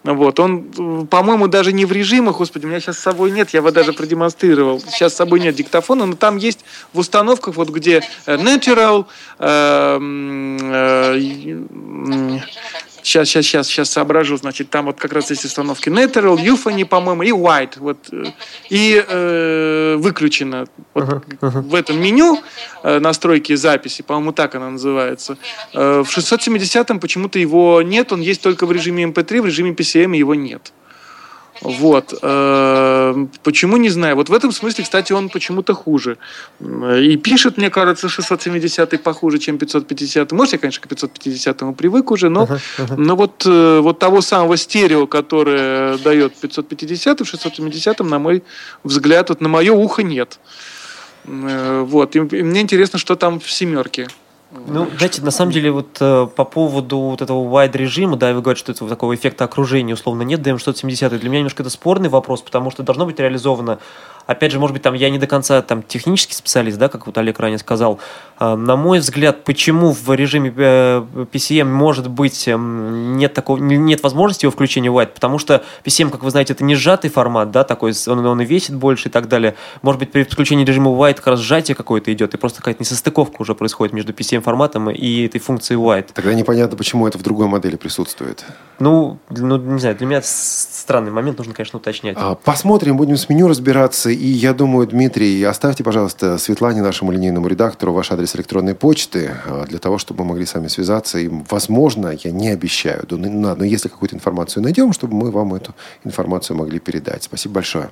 Вот, он, э, по-моему, даже не в режимах, господи, у меня сейчас с собой нет, я его даже продемонстрировал. Сейчас с собой нет диктофона, но там есть в установках, вот где э, natural, э, э, Сейчас, сейчас, сейчас, сейчас соображу. Значит, там вот как раз есть установки Natural, Euphony, по-моему, и White. Вот, э, и э, выключено. Вот В этом меню э, настройки записи, по-моему, так она называется. Э, в 670-м почему-то его нет, он есть только в режиме MP3, в режиме PCM его нет. Вот. Э, Почему, не знаю. Вот в этом смысле, кстати, он почему-то хуже. И пишет, мне кажется, 670 похуже, чем 550. Может, я, конечно, к 550 привык уже, но, но вот, э, вот того самого стерео, которое дает 550 в 670, на мой взгляд, вот на мое ухо нет. Э, Вот. И мне интересно, что там в семерке. Ну, знаете, на самом деле, вот э, по поводу вот этого wide режима, да, вы говорите, что этого такого эффекта окружения условно нет, DM670, для меня немножко это спорный вопрос, потому что должно быть реализовано, опять же, может быть, там я не до конца там технический специалист, да, как вот Олег ранее сказал, Э, на мой взгляд, почему в режиме э, PCM может быть эм, нет такого, не- нет возможности его включения wide, потому что PCM, как вы знаете, это не сжатый формат, да, такой, он, он и весит больше и так далее. Может быть, при подключении режима wide как раз сжатие какое-то идет, и просто какая-то несостыковка уже происходит между PCM форматом и этой функцией wide. Тогда непонятно, почему это в другой модели присутствует. Ну, ну, не знаю, для меня странный момент, нужно, конечно, уточнять. А, Посмотрим, будем с меню разбираться. И я думаю, Дмитрий, оставьте, пожалуйста, Светлане, нашему линейному редактору, ваш адрес электронной почты, а, для того, чтобы мы могли с вами связаться. И, возможно, я не обещаю, да, ну, ладно, но если какую-то информацию найдем, чтобы мы вам эту информацию могли передать. Спасибо большое.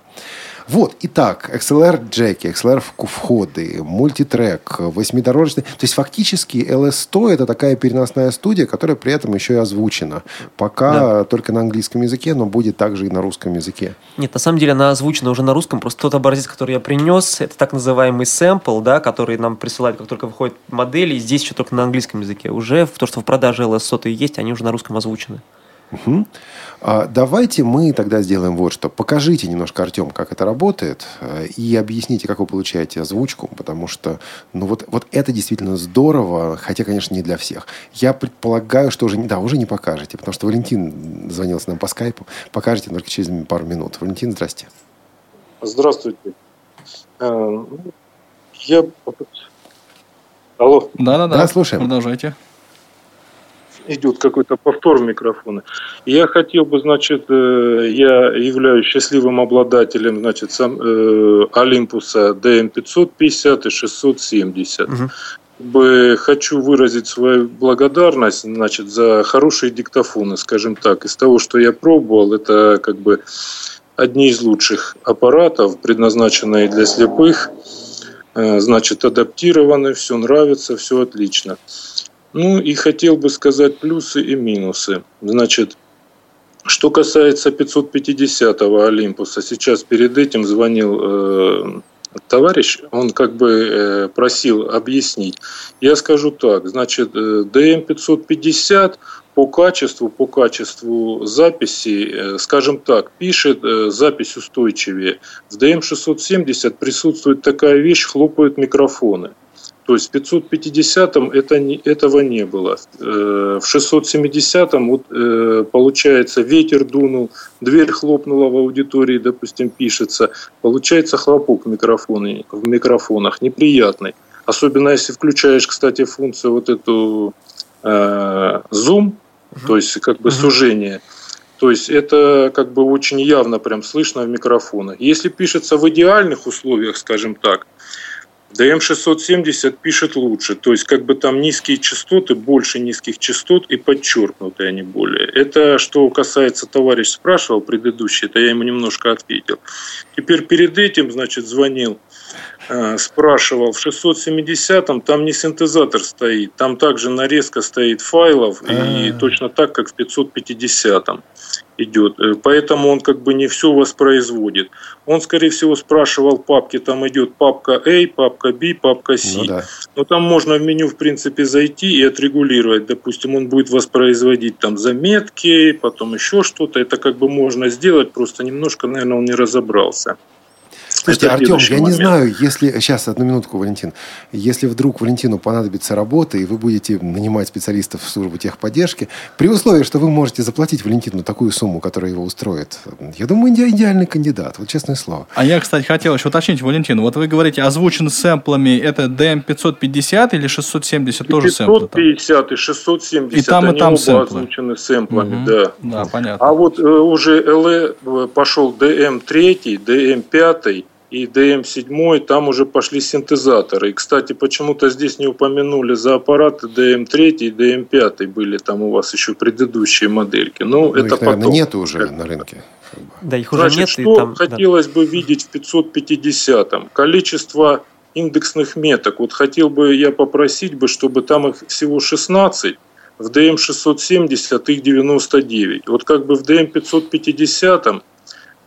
Вот, итак, XLR джеки, XLR входы, мультитрек, восьмидорожный. То есть фактически LS100 это такая переносная студия, которая при этом еще и озвучена. Пока только на английском языке, но будет также и на русском языке. Нет, на самом деле она озвучена уже на русском. Просто тот образец, который я принес, это так называемый сэмпл, да, который нам присылают, как только выходит модель, и здесь еще только на английском языке. Уже то, что в продаже LS100 есть, они уже на русском озвучены. Мгм. А, Давайте мы тогда сделаем вот что. Покажите немножко, Артем, как это работает, э, и объясните, как вы получаете озвучку, потому что, ну вот, вот это действительно здорово, хотя, конечно, не для всех. Я предполагаю, что уже, да, уже не покажете, потому что Валентин звонился нам по скайпу. Покажете только через пару минут. Валентин, здрасте. Здравствуйте. Э, Я... Алло, Да-да-да. Да, слушаем. Продолжайте. идет какой-то повтор микрофона. Я хотел бы, значит, э, я являюсь счастливым обладателем, значит, сам, э, Олимпуса DM550 и 670. Мгм. бы хочу выразить свою благодарность, значит, за хорошие диктофоны, скажем так. Из того, что я пробовал, это как бы одни из лучших аппаратов, предназначенные для слепых. Э, Значит, адаптированы, все нравится, все отлично. Ну и хотел бы сказать плюсы и минусы. Значит, что касается 550-го Олимпуса, сейчас перед этим звонил э, товарищ, он как бы э, просил объяснить. Я скажу так, значит, э, DM550 по качеству, по качеству записи, э, скажем так, пишет э, запись устойчивее. В DM670 присутствует такая вещь, хлопают микрофоны. То есть в 550-м это не, этого не было. Э, В 670-м вот, получается ветер дунул, дверь хлопнула в аудитории, допустим, пишется. Получается хлопок в, микрофоне, в микрофонах неприятный. Особенно если включаешь, кстати, функцию вот эту э, зум, то есть как бы сужение. То есть это как бы очень явно прям слышно в микрофонах. Если пишется в идеальных условиях, скажем так, DM670 пишет лучше, то есть как бы там низкие частоты, больше низких частот и подчеркнутые они более. Это что касается, товарищ спрашивал предыдущий, это я ему немножко ответил. Теперь перед этим, значит, звонил спрашивал, в 670-м там не синтезатор стоит, там также нарезка стоит файлов, и А. точно так, как в 550-м идет. Э, Поэтому он как бы не все воспроизводит. Он, скорее всего, спрашивал папки, там идет папка A, папка B, папка C. Ну да. Но там можно в меню, в принципе, зайти и отрегулировать. Допустим, он будет воспроизводить там заметки, потом еще что-то. Это как бы можно сделать, просто немножко, наверное, он не разобрался. Слушайте, Это Артем, я не знаю, если... Сейчас, одну минутку, Валентин. Если вдруг Валентину понадобится работа, и вы будете нанимать специалистов в службу техподдержки, при условии, что вы можете заплатить Валентину такую сумму, которая его устроит, я думаю, иде- идеальный кандидат, вот честное слово. А я, кстати, хотел еще уточнить, Валентин, вот вы говорите, озвучен сэмплами, это DM550 или 670 тоже сэмплы? там? 550 и 670, И там, и они там оба сэмплы. озвучены сэмплами, Мгм. да. Да, понятно. А вот э, уже LE пошел DM3, DM5 и DM7, там уже пошли синтезаторы. И, кстати, почему-то здесь не упомянули за аппараты DM3 и DM5 были там у вас еще предыдущие модельки. Ну, Ну, это их, наверное, потом. нету уже на рынке. Да, их уже Значит, нет. что там, да. хотелось бы видеть в 550-м? Количество индексных меток. Вот хотел бы я попросить бы, чтобы там их всего 16, в DM670 их 99. Вот как бы в DM550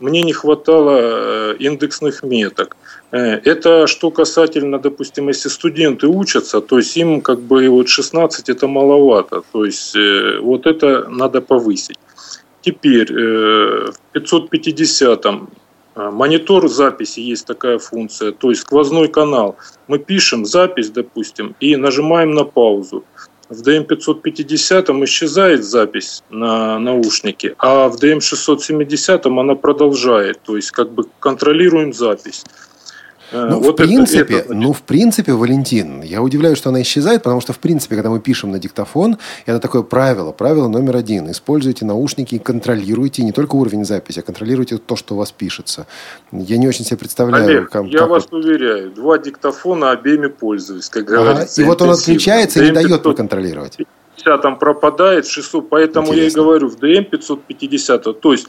мне не хватало э, индексных меток. Э, Это что касательно, допустим, если студенты учатся, то есть им как бы вот 16 это маловато. То есть э, вот это надо повысить. Теперь в 550 э, монитор записи есть такая функция, то есть сквозной канал. Мы пишем запись, допустим, и нажимаем на паузу. В DM550 исчезает запись на наушнике, а в DM670 она продолжает, то есть как бы контролируем запись. Э, Ну, в вот это- принципе, это, значит, ну, в принципе, Валентин, я удивляюсь, что она исчезает, потому что, в принципе, когда мы пишем на диктофон, это такое правило, правило номер один. Используйте наушники и контролируйте не только уровень записи, а контролируйте то, что у вас пишется. Я не очень себе представляю, Олег, как, я как вас вот- уверяю, два диктофона обеими пользуюсь, как Ага, говорится. и вот он отключается и не дает DM550 проконтролировать. там пропадает, в 600, поэтому я и Интересно. говорю, в DM550, то есть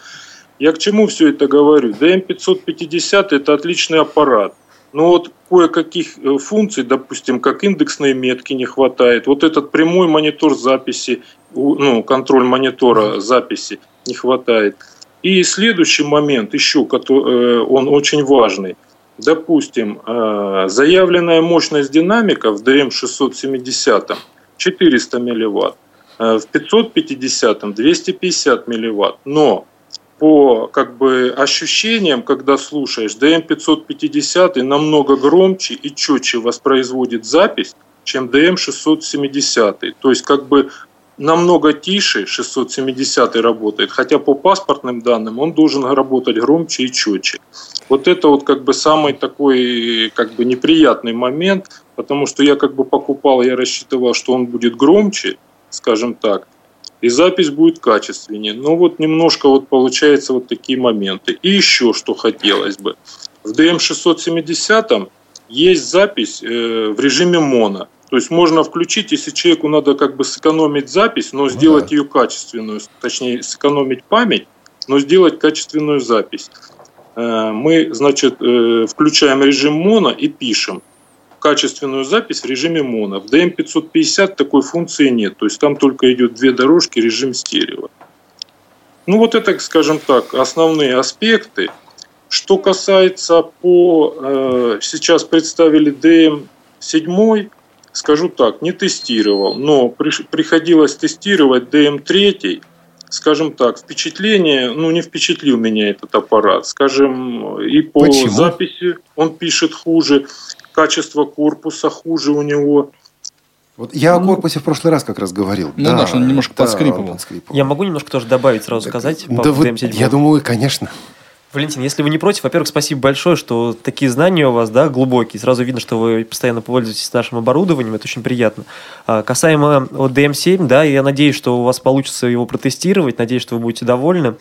я к чему все это говорю? DM550 это отличный аппарат, но вот кое-каких э, функций, допустим, как индексные метки не хватает, вот этот прямой монитор записи, ну, контроль монитора записи не хватает. И следующий момент еще, э, он очень важный. Допустим, э, заявленная мощность динамика в DM670 400 милливатт, э, в 550 250 милливатт. Но по как бы ощущениям, когда слушаешь, DM550 намного громче и четче воспроизводит запись, чем DM670. То есть как бы намного тише 670 работает, хотя по паспортным данным он должен работать громче и четче. Вот это вот как бы самый такой как бы неприятный момент, потому что я как бы покупал, я рассчитывал, что он будет громче, скажем так, и запись будет качественнее. Но вот немножко вот получается вот такие моменты. И еще что хотелось бы. В DM670 есть запись э, в режиме моно. То есть можно включить, если человеку надо как бы сэкономить запись, но сделать ее качественную, точнее сэкономить память, но сделать качественную запись. Э, Мы, значит, э, включаем режим моно и пишем качественную запись в режиме моно. В DM550 такой функции нет, то есть там только идет две дорожки, режим стерео. Ну вот это, скажем так, основные аспекты. Что касается по... э, сейчас представили DM7, скажу так, не тестировал, но приш- приходилось тестировать DM3, скажем так, впечатление, ну не впечатлил меня этот аппарат, скажем, и по Почему? записи он пишет хуже, качество корпуса хуже у него. Вот я о корпусе в прошлый раз как раз говорил. Ну да, что он немножко подскрипывал. он подскрипывал. Я могу немножко тоже добавить, сразу сказать, по Да вы- DM7? я думаю, конечно. Валентин, если вы не против, во-первых, спасибо большое, что такие знания у вас, да, глубокие. Сразу видно, что вы постоянно пользуетесь нашим оборудованием, это очень приятно. А, касаемо вот DM7, да, я надеюсь, что у вас получится его протестировать, надеюсь, что вы будете довольны.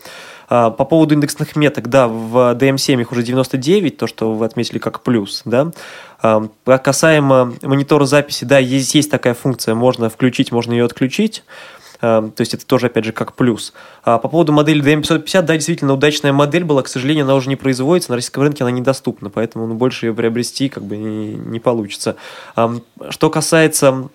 А, по поводу индексных меток, да, в DM7 их уже 99, то, что вы отметили как плюс, да. А, касаемо монитора записи, да, есть, есть такая функция, можно включить, можно ее отключить. то есть это тоже, опять же, как плюс. А по поводу модели DM550, да, действительно удачная модель была, к сожалению, она уже не производится, на российском рынке она недоступна, поэтому ну, больше ее приобрести как бы не, не получится. Что касается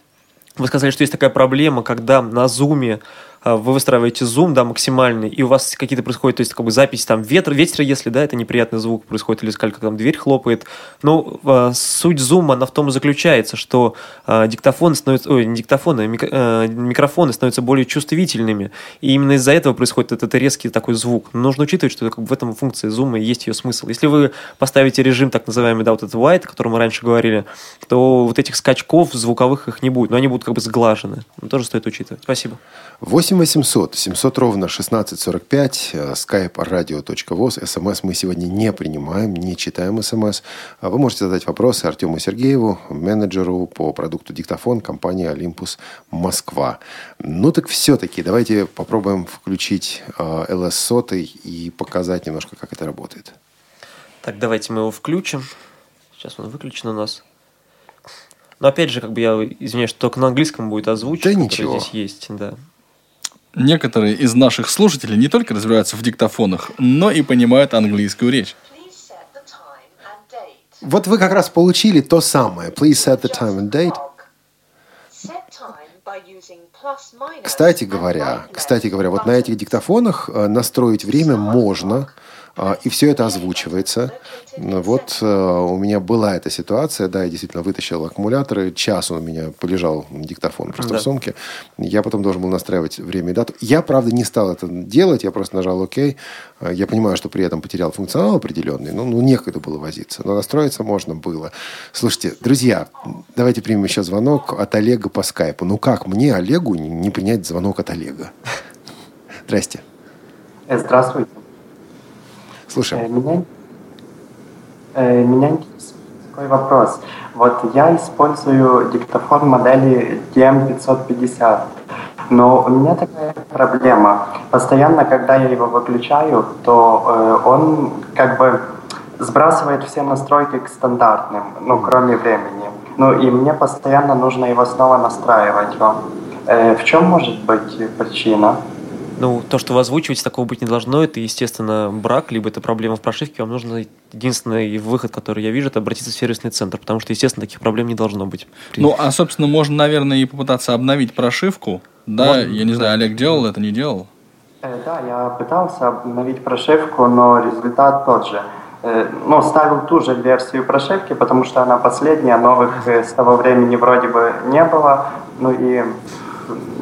вы сказали, что есть такая проблема, когда на зуме а, вы выстраиваете зум, да, максимальный, и у вас какие-то происходят, то есть, как бы запись там ветра, ветер, если, да, это неприятный звук происходит, или как там дверь хлопает. Но э, суть зума, она в том и заключается, что э, диктофоны становятся, ой, не диктофоны, мик, э, микрофоны становятся более чувствительными, и именно из-за этого происходит этот резкий такой звук. Но нужно учитывать, что как бы, в этом функции зума есть ее смысл. Если вы поставите режим, так называемый, да, вот этот white, о котором мы раньше говорили, то вот этих скачков звуковых их не будет, но они будут как бы сглажены. Но тоже стоит учитывать. Спасибо. 8 800 700 ровно 1645, skype radio.voz, смс мы сегодня не принимаем, не читаем смс. А вы можете задать вопросы Артему Сергееву, менеджеру по продукту диктофон компании «Олимпус Москва». Ну так все-таки давайте попробуем включить LS сотый и показать немножко, как это работает. Так, давайте мы его включим. Сейчас он выключен у нас. Но опять же, как бы я извиняюсь, что только на английском будет озвучен. Да ничего. Здесь есть, да некоторые из наших слушателей не только разбираются в диктофонах, но и понимают английскую речь. Вот вы как раз получили то самое. Please set the time and date. Кстати говоря, кстати говоря, вот на этих диктофонах э, настроить время можно, и все это озвучивается. Вот э, у меня была эта ситуация, да, я действительно вытащил аккумуляторы, час он у меня полежал диктофон просто да. в сумке. Я потом должен был настраивать время и дату. Я, правда, не стал это делать, я просто нажал ОК. Я понимаю, что при этом потерял функционал определенный, но ну, некогда было возиться. Но настроиться можно было. Слушайте, друзья, давайте примем еще звонок от Олега по скайпу. Ну как мне, Олегу, не принять звонок от Олега? Здрасте. Э, здравствуйте. Слушаем. Э, меня, э, меня интересует такой вопрос. Вот я использую диктофон модели DM550, но у меня такая проблема. Постоянно, когда я его выключаю, то э, он как бы сбрасывает все настройки к стандартным, ну, кроме времени. Ну, и мне постоянно нужно его снова настраивать. Э, в чем может быть причина? Ну, то, что вы озвучиваете, такого быть не должно. Это, естественно, брак, либо это проблема в прошивке. Вам нужно единственный выход, который я вижу, это обратиться в сервисный центр, потому что, естественно, таких проблем не должно быть. Ну, а, собственно, можно, наверное, и попытаться обновить прошивку. Да, можно, я не знаю, Олег делал это, не делал? Э, да, я пытался обновить прошивку, но результат тот же. Э, ну, ставил ту же версию прошивки, потому что она последняя, новых э, с того времени вроде бы не было, ну и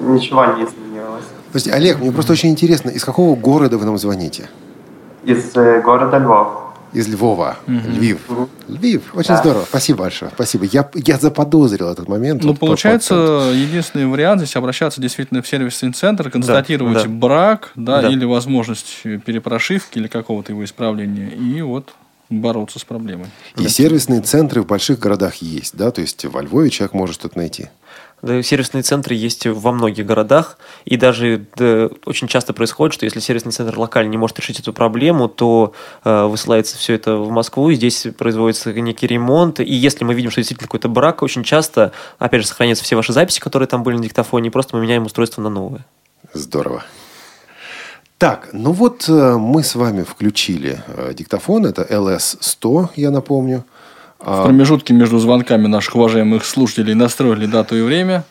ничего не изменилось. Подожди, Олег, мне просто очень интересно, из какого города вы нам звоните? Из э, города Львов. Из Львова. Угу. Львив. Угу. Львив. Очень да. здорово. Спасибо большое. Спасибо. Я, я заподозрил этот момент. Ну, вот получается, под... единственный вариант здесь обращаться действительно в сервисный центр, констатировать да, да. брак, да, да, или возможность перепрошивки или какого-то его исправления, и вот бороться с проблемой. И да. сервисные ценры в больших городах есть, да? То есть во Львове человек может что-то найти. Сервисные центры есть во многих городах, и даже да, очень часто происходит, что если сервисный центр локально не может решить эту проблему, то э, высылается все это в Москву, и здесь производится некий ремонт, и если мы видим, что действительно какой-то брак, очень часто, опять же, сохраняются все ваши записи, которые там были на диктофоне, и просто мы меняем устройство на новое. Здорово. Так, ну вот э, мы с вами включили э, диктофон, это LS100, я напомню. В промежутке между звонками наших уважаемых слушателей настроили дату и время.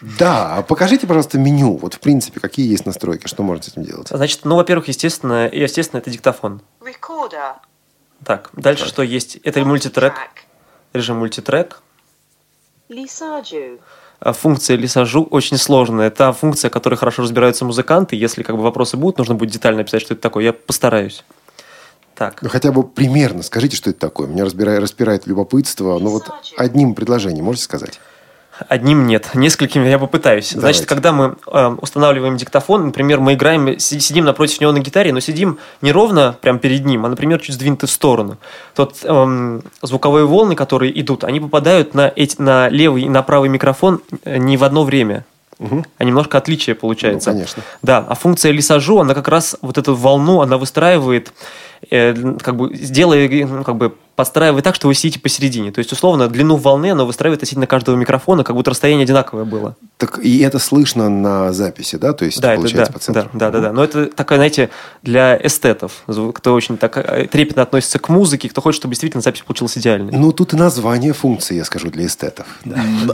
Да, а покажите, пожалуйста, меню. Вот, в принципе, какие есть настройки, что можно с этим делать? Значит, ну, во-первых, естественно, естественно, это диктофон. Recorder. Так, дальше так. что есть? Это мультитрек. Режим мультитрек. Лисаджу. А функция лисажу очень сложная. Это функция, которой хорошо разбираются музыканты. Если как бы вопросы будут, нужно будет детально описать, что это такое. Я постараюсь. Так. Ну, хотя бы примерно скажите, что это такое. Меня разбирает, распирает любопытство. Ну, вот одним предложением можете сказать? Одним нет, несколькими я попытаюсь. Давайте. Значит, когда мы э, устанавливаем диктофон, например, мы играем, сидим напротив него на гитаре, но сидим не ровно прямо перед ним, а, например, чуть сдвинуты в сторону. Тот э, звуковые волны, которые идут, они попадают на, эти, на левый и на правый микрофон э, не в одно время. Угу. А немножко отличие получается. Ну, конечно. Да, а функция лисажу, она как раз вот эту волну, она выстраивает, э, как бы сделая, ну, как бы подстраивает так, что вы сидите посередине. То есть, условно, длину волны оно выстраивает относительно каждого микрофона, как будто расстояние одинаковое было. Так и это слышно на записи, да? То есть, Да, это, получается, да, по центру. да, да, да, да. Но это такая, знаете, для эстетов, кто очень так э, трепетно относится к музыке, кто хочет, чтобы действительно запись получилась идеальной. Ну, тут и название функции, я скажу, для эстетов.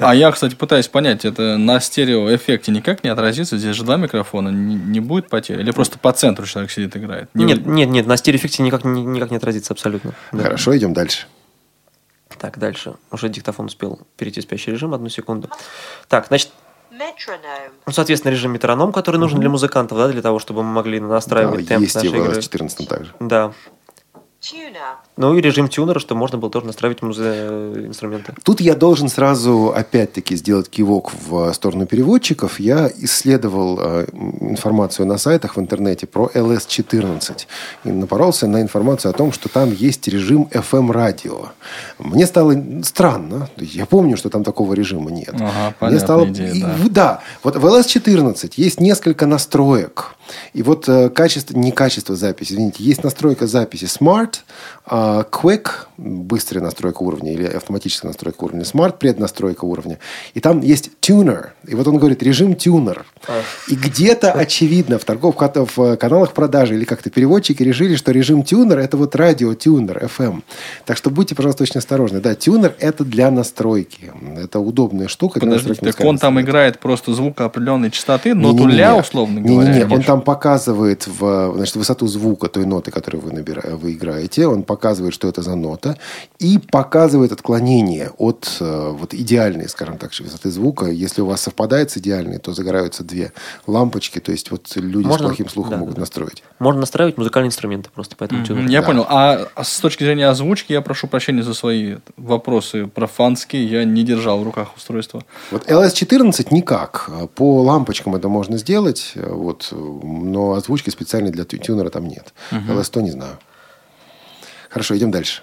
А я, кстати, пытаюсь понять, это на стереоэффекте никак не отразится? Здесь же два микрофона, не, не будет потери? Или просто по центру человек сидит играет? Не Нет, нет, нет, на стереоэффекте никак, не- никак не отразится абсолютно. Да. Хорошо, идем дальше. Так, дальше. Уже диктофон успел перейти в спящий режим, одну секунду. Так, значит, ну, соответственно, режим метроном, который нужен для музыкантов, да, для того, чтобы мы могли настраивать Да, темп есть нашей в игры. LS14 также. Да. Ну и режим тюнера, что можно было тоже настраивать музе- инструменты. Тут я должен сразу опять-таки сделать кивок в сторону переводчиков. Я исследовал э, информацию на сайтах в интернете про LS14 и напоролся на информацию о том, что там есть режим FM-радио. Мне стало странно. Я помню, что там такого режима нет. Ага, Мне стало... идея, и- да. да, вот в LS14 есть несколько настроек. И вот э, качество, не качество записи, извините, есть настройка записи Smart, а, Quick, быстрая настройка уровня, или автоматическая настройка уровня, Smart, преднастройка уровня. И там есть Tuner. И вот он говорит, режим Tuner. И где-то, очевидно, в торгов в каналах продажи или как-то переводчики решили, что режим Tuner – это вот радио Tuner, FM. Так что будьте, пожалуйста, очень осторожны. Да, Tuner – это для настройки. Это удобная штука Подождите, так он там играет просто звук определенной частоты, но Не-не-не. туля, условно говоря. Не-не-не, или он там показывает в, значит, высоту звука той ноты, которую вы, набира- вы играете. Он показывает, что это за нота. И показывает отклонение от э, вот, идеальной, скажем так, высоты звука. Если у вас совпадает с идеальной, то загораются две лампочки. То есть, вот люди Можно- с плохим слухом да, могут да. настроить. Можно настраивать музыкальные инструменты просто по этому Мгм, тюнеру. Я Да. понял. А с точки зрения озвучки, я прошу прощения за свои вопросы про фанские. Я не держал в руках устройство. Вот LS14 никак. По лампочкам это можно сделать, э, вот, но озвучки специальной для тю- тюнера там нет. LS100 не знаю. Хорошо, идем дальше.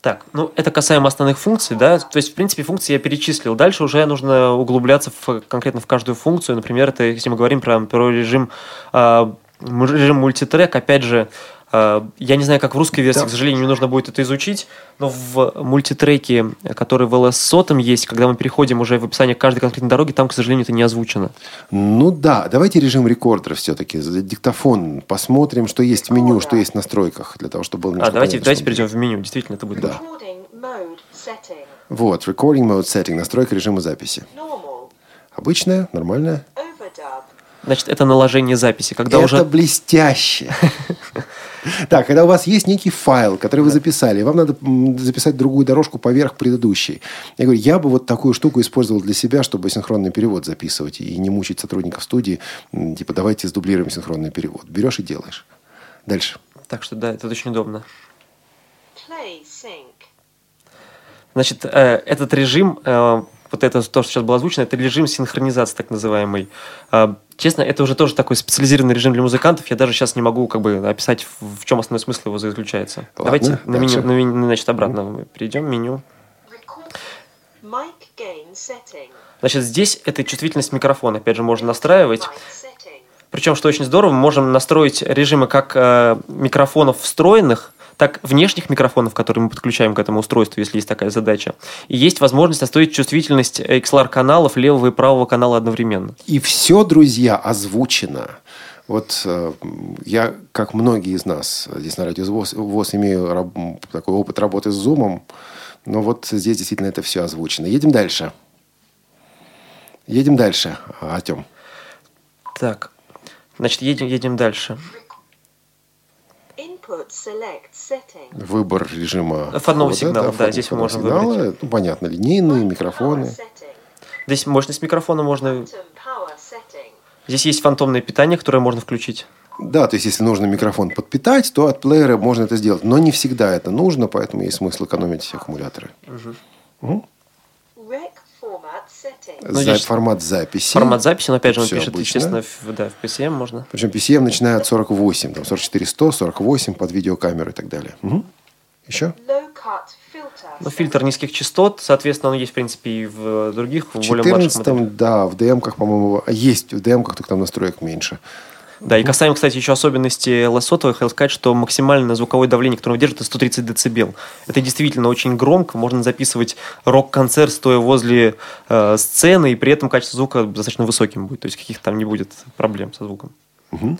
Так, ну это касаемо основных функций, да. То есть, в принципе, функции я перечислил. Дальше уже нужно углубляться в, конкретно в каждую функцию. Например, это если мы говорим про, про режим, м- режим мультитрек, опять же, я не знаю, как в русской версии, Да. к сожалению, мне нужно будет это изучить, но в мультитреке, который в LS сотом есть, когда мы переходим уже в описание каждой конкретной дороги, там, к сожалению, это не озвучено. Ну да, давайте режим рекордера все-таки. диктофон. Посмотрим, что есть в меню, что есть в настройках, для того, чтобы было А, давайте, понятно, давайте перейдем в меню. Действительно, это будет Да. лучше. Вот, recording mode setting, настройка режима записи. Обычная, нормальная. Значит, это наложение записи. Когда Это уже... блестяще. Так, когда у вас есть некий файл, который вы записали, вам надо записать другую дорожку поверх предыдущей. Я говорю, я бы вот такую штуку использовал для себя, чтобы синхронный перевод записывать и не мучить сотрудников студии. Типа, давайте сдублируем синхронный перевод. Берешь и делаешь. Дальше. Так что да, это очень удобно. Значит, э, этот режим, э, вот это то, что сейчас было озвучено, это режим синхронизации, так называемый. Э, честно, это уже тоже такой специализированный режим для музыкантов. Я даже сейчас не могу как бы описать, в, чем основной смысл его заключается. Ладно, Давайте на меню, на меню, значит, обратно мы перейдем в меню. Значит, здесь это чувствительность микрофона, опять же, можно настраивать. Причем, что очень здорово, мы можем настроить режимы как э, микрофонов встроенных, так внешних микрофонов, которые мы подключаем к этому устройству, если есть такая задача. И есть возможность настроить чувствительность XLR-каналов левого и правого канала одновременно. И все, друзья, озвучено. Вот э, я, как многие из нас здесь на радио ВОЗ, ВОЗ имею такой опыт работы с Зумом, но вот здесь действительно это все озвучено. Едем дальше. Едем дальше, Артем. Так, значит, едем, едем дальше. Выбор режима. Входного входа, сигнала, да, вход- здесь мы можем сигнала. Ну, понятно, линейные, микрофоны. Здесь мощность микрофона можно... Здесь есть фантомное питание, которое можно включить. Да, то есть, если нужно микрофон подпитать, то от плеера можно это сделать. Но не всегда это нужно, поэтому есть смысл экономить аккумуляторы. Мгм. Ну, За- формат записи. Формат записи, но опять же он Всё пишет, обычно. естественно, в, да, в PCM можно. Причем PCM начиная от 48, там 44 100, 48 под видеокамеру и так далее. Мгм. Еще? Ну, фильтр низких частот, соответственно, он есть, в принципе, и в других, в более младших 14 моделях. да, в DM-ках, по-моему, есть в DM-ках, только там настроек меньше. Да, и касаемо, кстати, еще особенностей LS сотовой, хотел сказать, что максимальное звуковое давление, которое он держит, это 130 дБ. Это действительно очень громко, можно записывать рок-концерт, стоя возле э, сцены, и при этом качество звука достаточно высоким будет, то есть каких-то там не будет проблем со звуком. Мгм.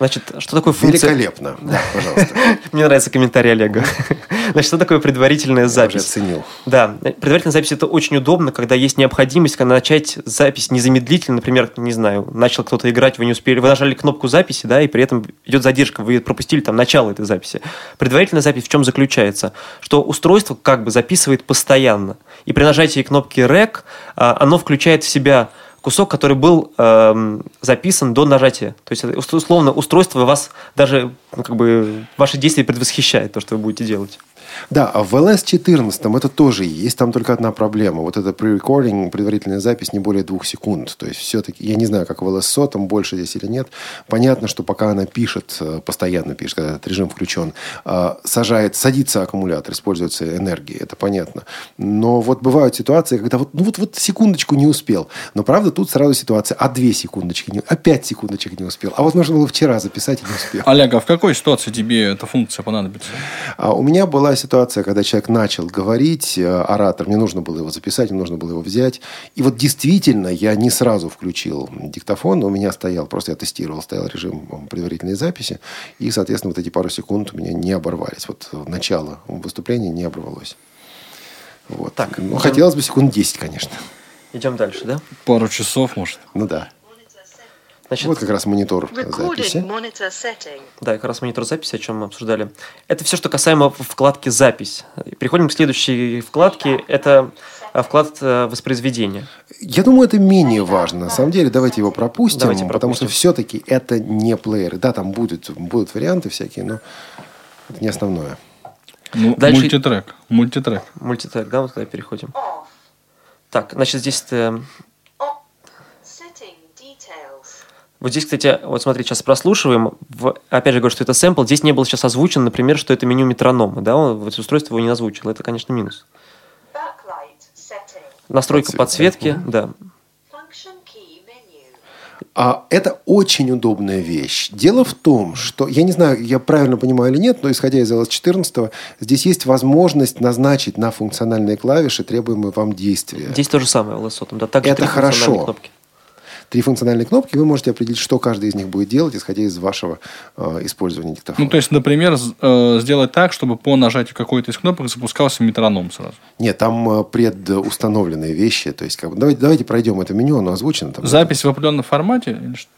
Значит, что такое функция... Великолепно. Да, пожалуйста. Мне нравится комментарий Олега. Значит, что такое предварительная Я уже запись? оценил. Да, предварительная запись это очень удобно, когда есть необходимость когда начать запись незамедлительно, например, не знаю, начал кто-то играть, вы не успели, вы нажали кнопку записи, да, и при этом идет задержка, вы пропустили там начало этой записи. Предварительная запись в чем заключается? Что устройство как бы записывает постоянно, и при нажатии кнопки REC а, оно включает в себя кусок, который был эм, записан до нажатия. То есть, ус- условно, устройство вас даже, ну, как бы, ваши действия предвосхищает то, что вы будете делать. Да, а в LS14 это тоже есть. Там только одна проблема. Вот это pre-recording, предварительная запись не более двух секунд. То есть все-таки, я не знаю, как в LS 100, там больше здесь или нет. Понятно, что пока она пишет, э, постоянно пишет, когда этот режим включен, э, сажает, садится аккумулятор, используется энергия, это понятно. Но вот бывают ситуации, когда вот, ну вот, вот секундочку не успел. Но правда тут сразу ситуация, а две секундочки, не, а пять секундочек не успел. А вот нужно было вчера записать и не успел. Олег, а в какой ситуации тебе эта функция понадобится? А у меня была ситуация, когда человек начал говорить, э, оратор, мне нужно было его записать, мне нужно было его взять. И вот действительно я не сразу включил диктофон, у меня стоял, просто я тестировал, стоял режим предварительной записи, и, соответственно, вот эти пару секунд у меня не оборвались. Вот э, начало выступления не оборвалось. Вот. Так, ну, идем- хотелось бы секунд 10, конечно. Идем дальше, да? Пару часов, может. Ну да. Значит, Вот как раз монитор записи. Да, как раз монитор записи, о чем мы обсуждали. Это все, что касаемо вкладки «Запись». Переходим к следующей вкладке. Это э, вклад э, воспроизведения. Я думаю, это менее важно. На самом деле, давайте его пропустим, Давайте потому что пропустим. все-таки это не плееры. Да, там будет, будут варианты всякие, но это не основное. Ну, Дальше- мультитрек. Мультитрек. Мультитрек, да, вот туда переходим. Так, значит, здесь... э, Setting details. Вот здесь, кстати, вот смотри, сейчас прослушиваем. В- опять же говорю, что это сэмпл. Здесь не было сейчас озвучено, например, что это меню метронома. Да, он, вот устройство его не озвучило. Это, конечно, минус. Настройка Подсветки. подсветки, да. А это очень удобная вещь. Дело в том, что, я не знаю, я правильно понимаю или нет, но исходя из LS14, здесь есть возможность назначить на функциональные клавиши требуемые вам действия. Здесь то же самое в LSO. Да, также Это хорошо. кнопки. Три функциональные кнопки, вы можете определить, что каждый из них будет делать, исходя из вашего э, использования диктофона. Ну, то есть, например, э, сделать так, чтобы по нажатию какой-то из кнопок запускался метроном сразу. Нет, там э, предустановленные вещи. То есть, как бы, давайте, давайте пройдем это меню, оно озвучено. Там, Запись в определенном формате? Или что?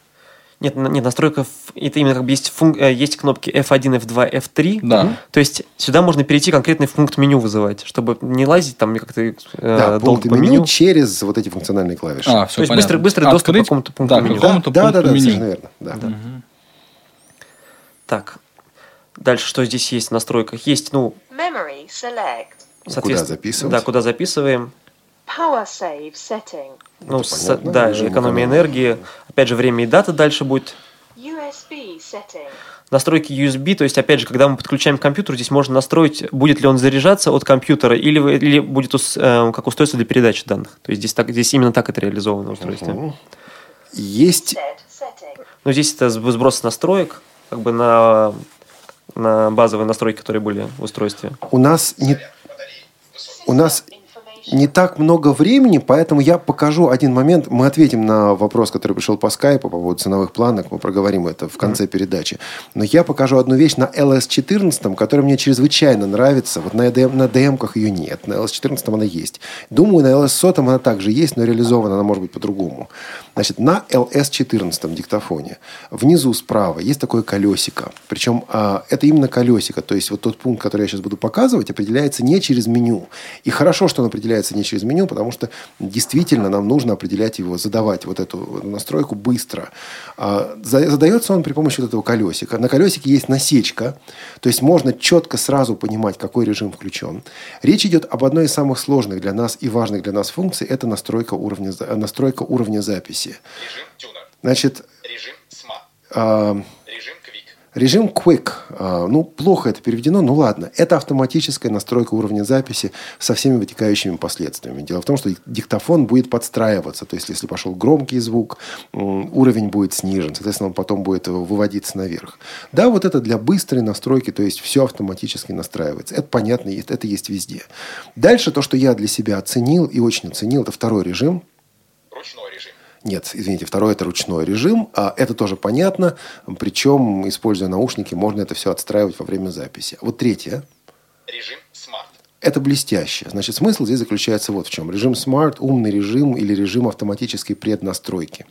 Нет, нет, настройка, это именно как бы есть, функ- э, есть кнопки F1, F2, F3. Да. То есть сюда можно перейти конкретный пункт меню вызывать, чтобы не лазить там как-то э, да, долго по меню, меню. через вот эти функциональные клавиши. А, все То есть понятно. быстрый- быстрый доступ к Открыть, какому-то пункту да, меню. какому-то да, да, пункту да, меню. совершенно верно. Да. Так, дальше что здесь есть в настройках? Есть, ну, Memory select. соответственно... записывать? Да, куда записываем. Power save setting. Ну, с- да, экономия энергии. Опять же, время и дата дальше будет. USB setting. Настройки USB, то есть, опять же, когда мы подключаем к компьютеру, здесь можно настроить, будет ли он заряжаться от компьютера или, или будет ус- э, как устройство для передачи данных. То есть, здесь, так, здесь именно так это реализовано устройство. Мгм. Есть. Но здесь это сб- сброс настроек, как бы на, на базовые настройки, которые были в устройстве. у нас не, у нас не так много времени, поэтому я покажу один момент. Мы ответим на вопрос, который пришел по скайпу по поводу ценовых планок. Мы проговорим это в конце передачи. Но я покажу одну вещь на LS14, которая мне чрезвычайно нравится. Вот на, DM, на DM-ках ее нет. На LS14 она есть. Думаю, на LS100 она также есть, но реализована она может быть по-другому. Значит, на LS14 диктофоне внизу справа есть такое колесико. Причем а, это именно колесико. То есть вот тот пункт, который я сейчас буду показывать, определяется не через меню. И хорошо, что он определяется не через меню, потому что действительно нам нужно определять его, задавать вот эту настройку быстро. За- задается он при помощи вот этого колесика. На колесике есть насечка, то есть можно четко сразу понимать, какой режим включен. Речь идет об одной из самых сложных для нас и важных для нас функций – это настройка уровня, настройка уровня записи. Режим тюнер. Значит, Режим СМА. а, Режим квик. Режим Quick, а, ну, плохо это переведено, ну ладно. Это автоматическая настройка уровня записи со всеми вытекающими последствиями. Дело в том, что диктофон будет подстраиваться. То есть, если пошел громкий звук, уровень будет снижен. Соответственно, он потом будет выводиться наверх. Да, вот это для быстрой настройки, то есть, все автоматически настраивается. Это понятно, это есть везде. Дальше то, что я для себя оценил и очень оценил, это второй режим. Ручной режим. Нет, извините, второй это ручной режим. А это тоже понятно. Причем, используя наушники, можно это все отстраивать во время записи. Вот третье. Режим Smart. Это блестяще. Значит, смысл здесь заключается вот в чем. Режим Smart – умный режим или режим автоматической преднастройки.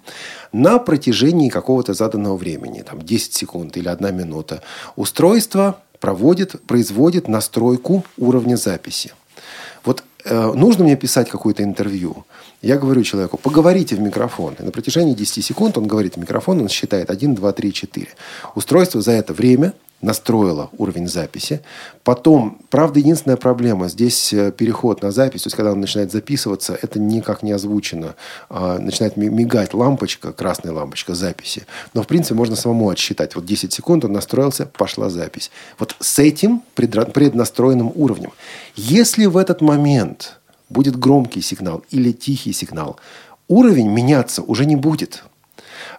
На протяжении какого-то заданного времени, там 10 секунд или 1 минута, устройство проводит, производит настройку уровня записи. Вот э, нужно мне писать какое-то интервью. Я говорю человеку, поговорите в микрофон. И на протяжении 10 секунд он говорит в микрофон, он считает 1, 2, 3, 4. Устройство за это время настроило уровень записи. Потом, правда, единственная проблема, здесь э, переход на запись, то есть когда он начинает записываться, это никак не озвучено. А, начинает мигать лампочка, красная лампочка записи. Но, в принципе, можно самому отсчитать. Вот 10 секунд он настроился, пошла запись. Вот с этим преднастроенным уровнем. Если в этот момент будет громкий сигнал или тихий сигнал, уровень меняться уже не будет.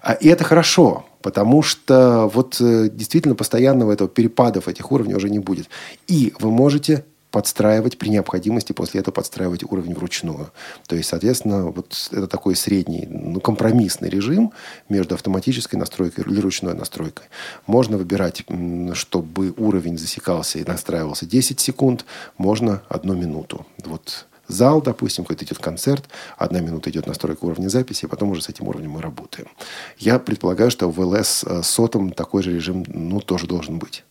А, и это хорошо, потому что вот э, действительно постоянного этого перепадов этих уровней уже не будет. И вы можете подстраивать при необходимости, после этого подстраивать уровень вручную. То есть, соответственно, вот это такой средний, ну, компромиссный режим между автоматической настройкой или ручной настройкой. Можно выбирать, чтобы уровень засекался и настраивался 10 секунд, можно одну минуту. Вот зал, допустим, какой-то идет концерт, одна минута идет настройка уровня записи, и потом уже с этим уровнем мы работаем. Я предполагаю, что в LS э, сотом такой же режим ну, тоже должен быть.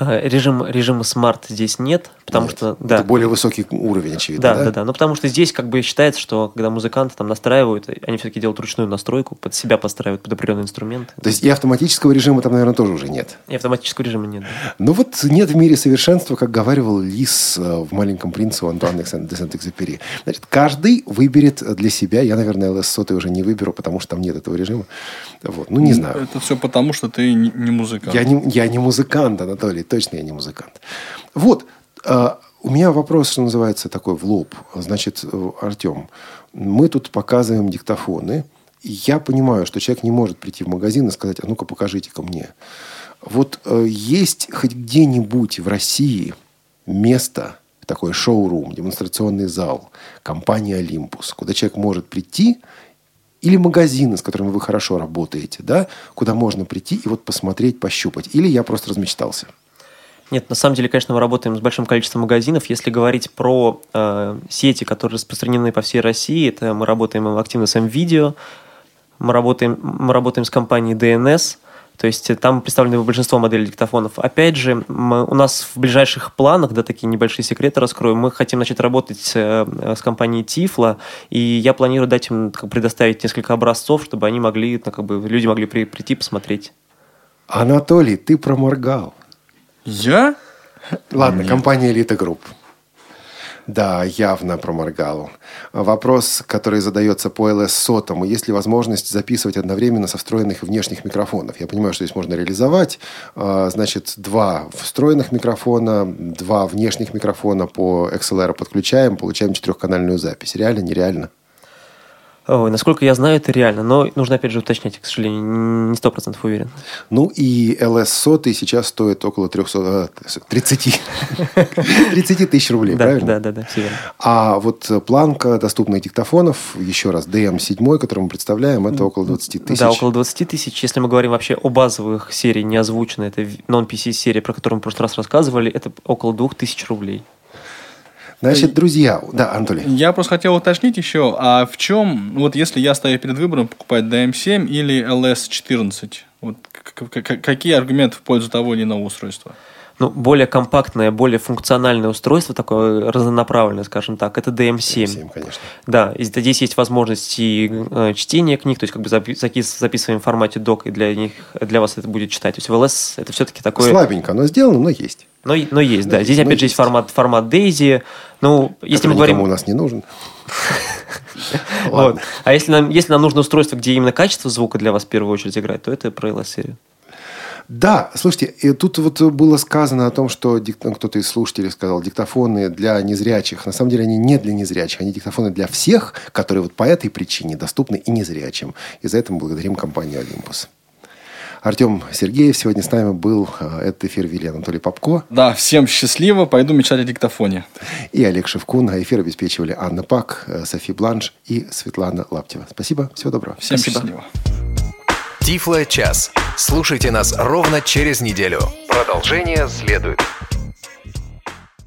Режим, режима smart здесь нет, потому нет. что... Да. Это более высокий уровень, очевидно, да? Да, да, да. Ну, потому что здесь как бы считается, что когда музыканты там настраивают, они все-таки делают ручную настройку, под себя подстраивают под определенные инструменты. То есть и автоматического режима там, наверное, тоже уже нет. И автоматического режима нет. Да. Ну вот нет в мире совершенства, как говаривал Лис э, в «Маленьком принце» у Антуана де Сент-Экзюпери. Значит, каждый выберет для себя, я, наверное, LS сотый уже не выберу, потому что там нет этого режима. Вот. Ну, не знаю. Это все потому, что ты не музыкант. Я не, я не музыкант, Анатолий, точно я не музыкант. Вот, э, у меня вопрос, что называется, такой в лоб. Значит, э, Артем, мы тут показываем диктофоны. Я понимаю, что человек не может прийти в магазин и сказать, а ну-ка покажите-ка мне. Вот э, есть хоть где-нибудь в России место, такой шоу-рум, демонстрационный зал, компания «Олимпус», куда человек может прийти или магазины, с которыми вы хорошо работаете, да, куда можно прийти и вот посмотреть, пощупать. Или я просто размечтался. Нет, на самом деле, конечно, мы работаем с большим количеством магазинов. Если говорить про э, сети, которые распространены по всей России, это мы работаем активно с MVideo, мы работаем, мы работаем с компанией DNS, то есть там представлены большинство моделей диктофонов. Опять же, мы, у нас в ближайших планах, да, такие небольшие секреты раскрою, мы хотим начать работать э, с компанией Тифла, и я планирую дать им как, предоставить несколько образцов, чтобы они могли, ну, как бы, люди могли при, прийти посмотреть. Анатолий, ты проморгал. Я? Ладно, компания Элита Групп. Да, явно проморгал. Вопрос, который задается по LS сотому. Есть ли возможность записывать одновременно со встроенных внешних микрофонов? Я понимаю, что здесь можно реализовать. А, значит, два встроенных микрофона, два внешних микрофона по XLR подключаем, получаем четырехканальную запись. Реально, нереально? Ой, насколько я знаю, это реально, но нужно опять же уточнять, к сожалению, не сто процентов уверен. Ну и LS сотый сейчас стоит около 300, 30, 30 тысяч рублей, да, правильно? Да, да, да, все верно. А вот планка доступных диктофонов, еще раз, DM7, который мы представляем, это около 20 тысяч. Да, около 20 тысяч. Если мы говорим вообще о базовых сериях, не озвученной, это non-PC серия, про которую мы в прошлый раз рассказывали, это около 2000 рублей. Значит, друзья, да, Анатолий. Я просто хотел уточнить еще, а в чем, вот если я стою перед выбором покупать DM7 или LS14, вот какие аргументы в пользу того или иного устройства? ну, более компактное, более функциональное устройство, такое разнонаправленное, скажем так, это DM7. DM7, конечно. Да, и здесь есть возможность и э, чтения книг, то есть как бы записываем в формате док, и для них, для вас это будет читать. То есть в LS это все-таки такое... Слабенько, но сделано, но есть. Но, но есть, да. да. Здесь, опять же, есть формат, формат Daisy. Ну, если мы говорим... у нас не нужен. вот. А если нам, если нам нужно устройство, где именно качество звука для вас в первую очередь играет, то это про LS-серию. Да, слушайте, и тут вот было сказано о том, что дик- ну, кто-то из слушателей сказал, диктофоны для незрячих. На самом деле они не для незрячих, они диктофоны для всех, которые вот по этой причине доступны и незрячим. И за это мы благодарим компанию «Олимпус». Артем Сергеев сегодня с нами был. Э, Этот эфир вели Анатолий Попко Да, всем счастливо. Пойду мечтать о диктофоне. и Олег Шевкун. А эфир обеспечивали Анна Пак, э, Софи Бланш и Светлана Лаптева. Спасибо, всего доброго. Всем Спасибо. счастливо. Тифло час. Слушайте нас ровно через неделю. Продолжение следует.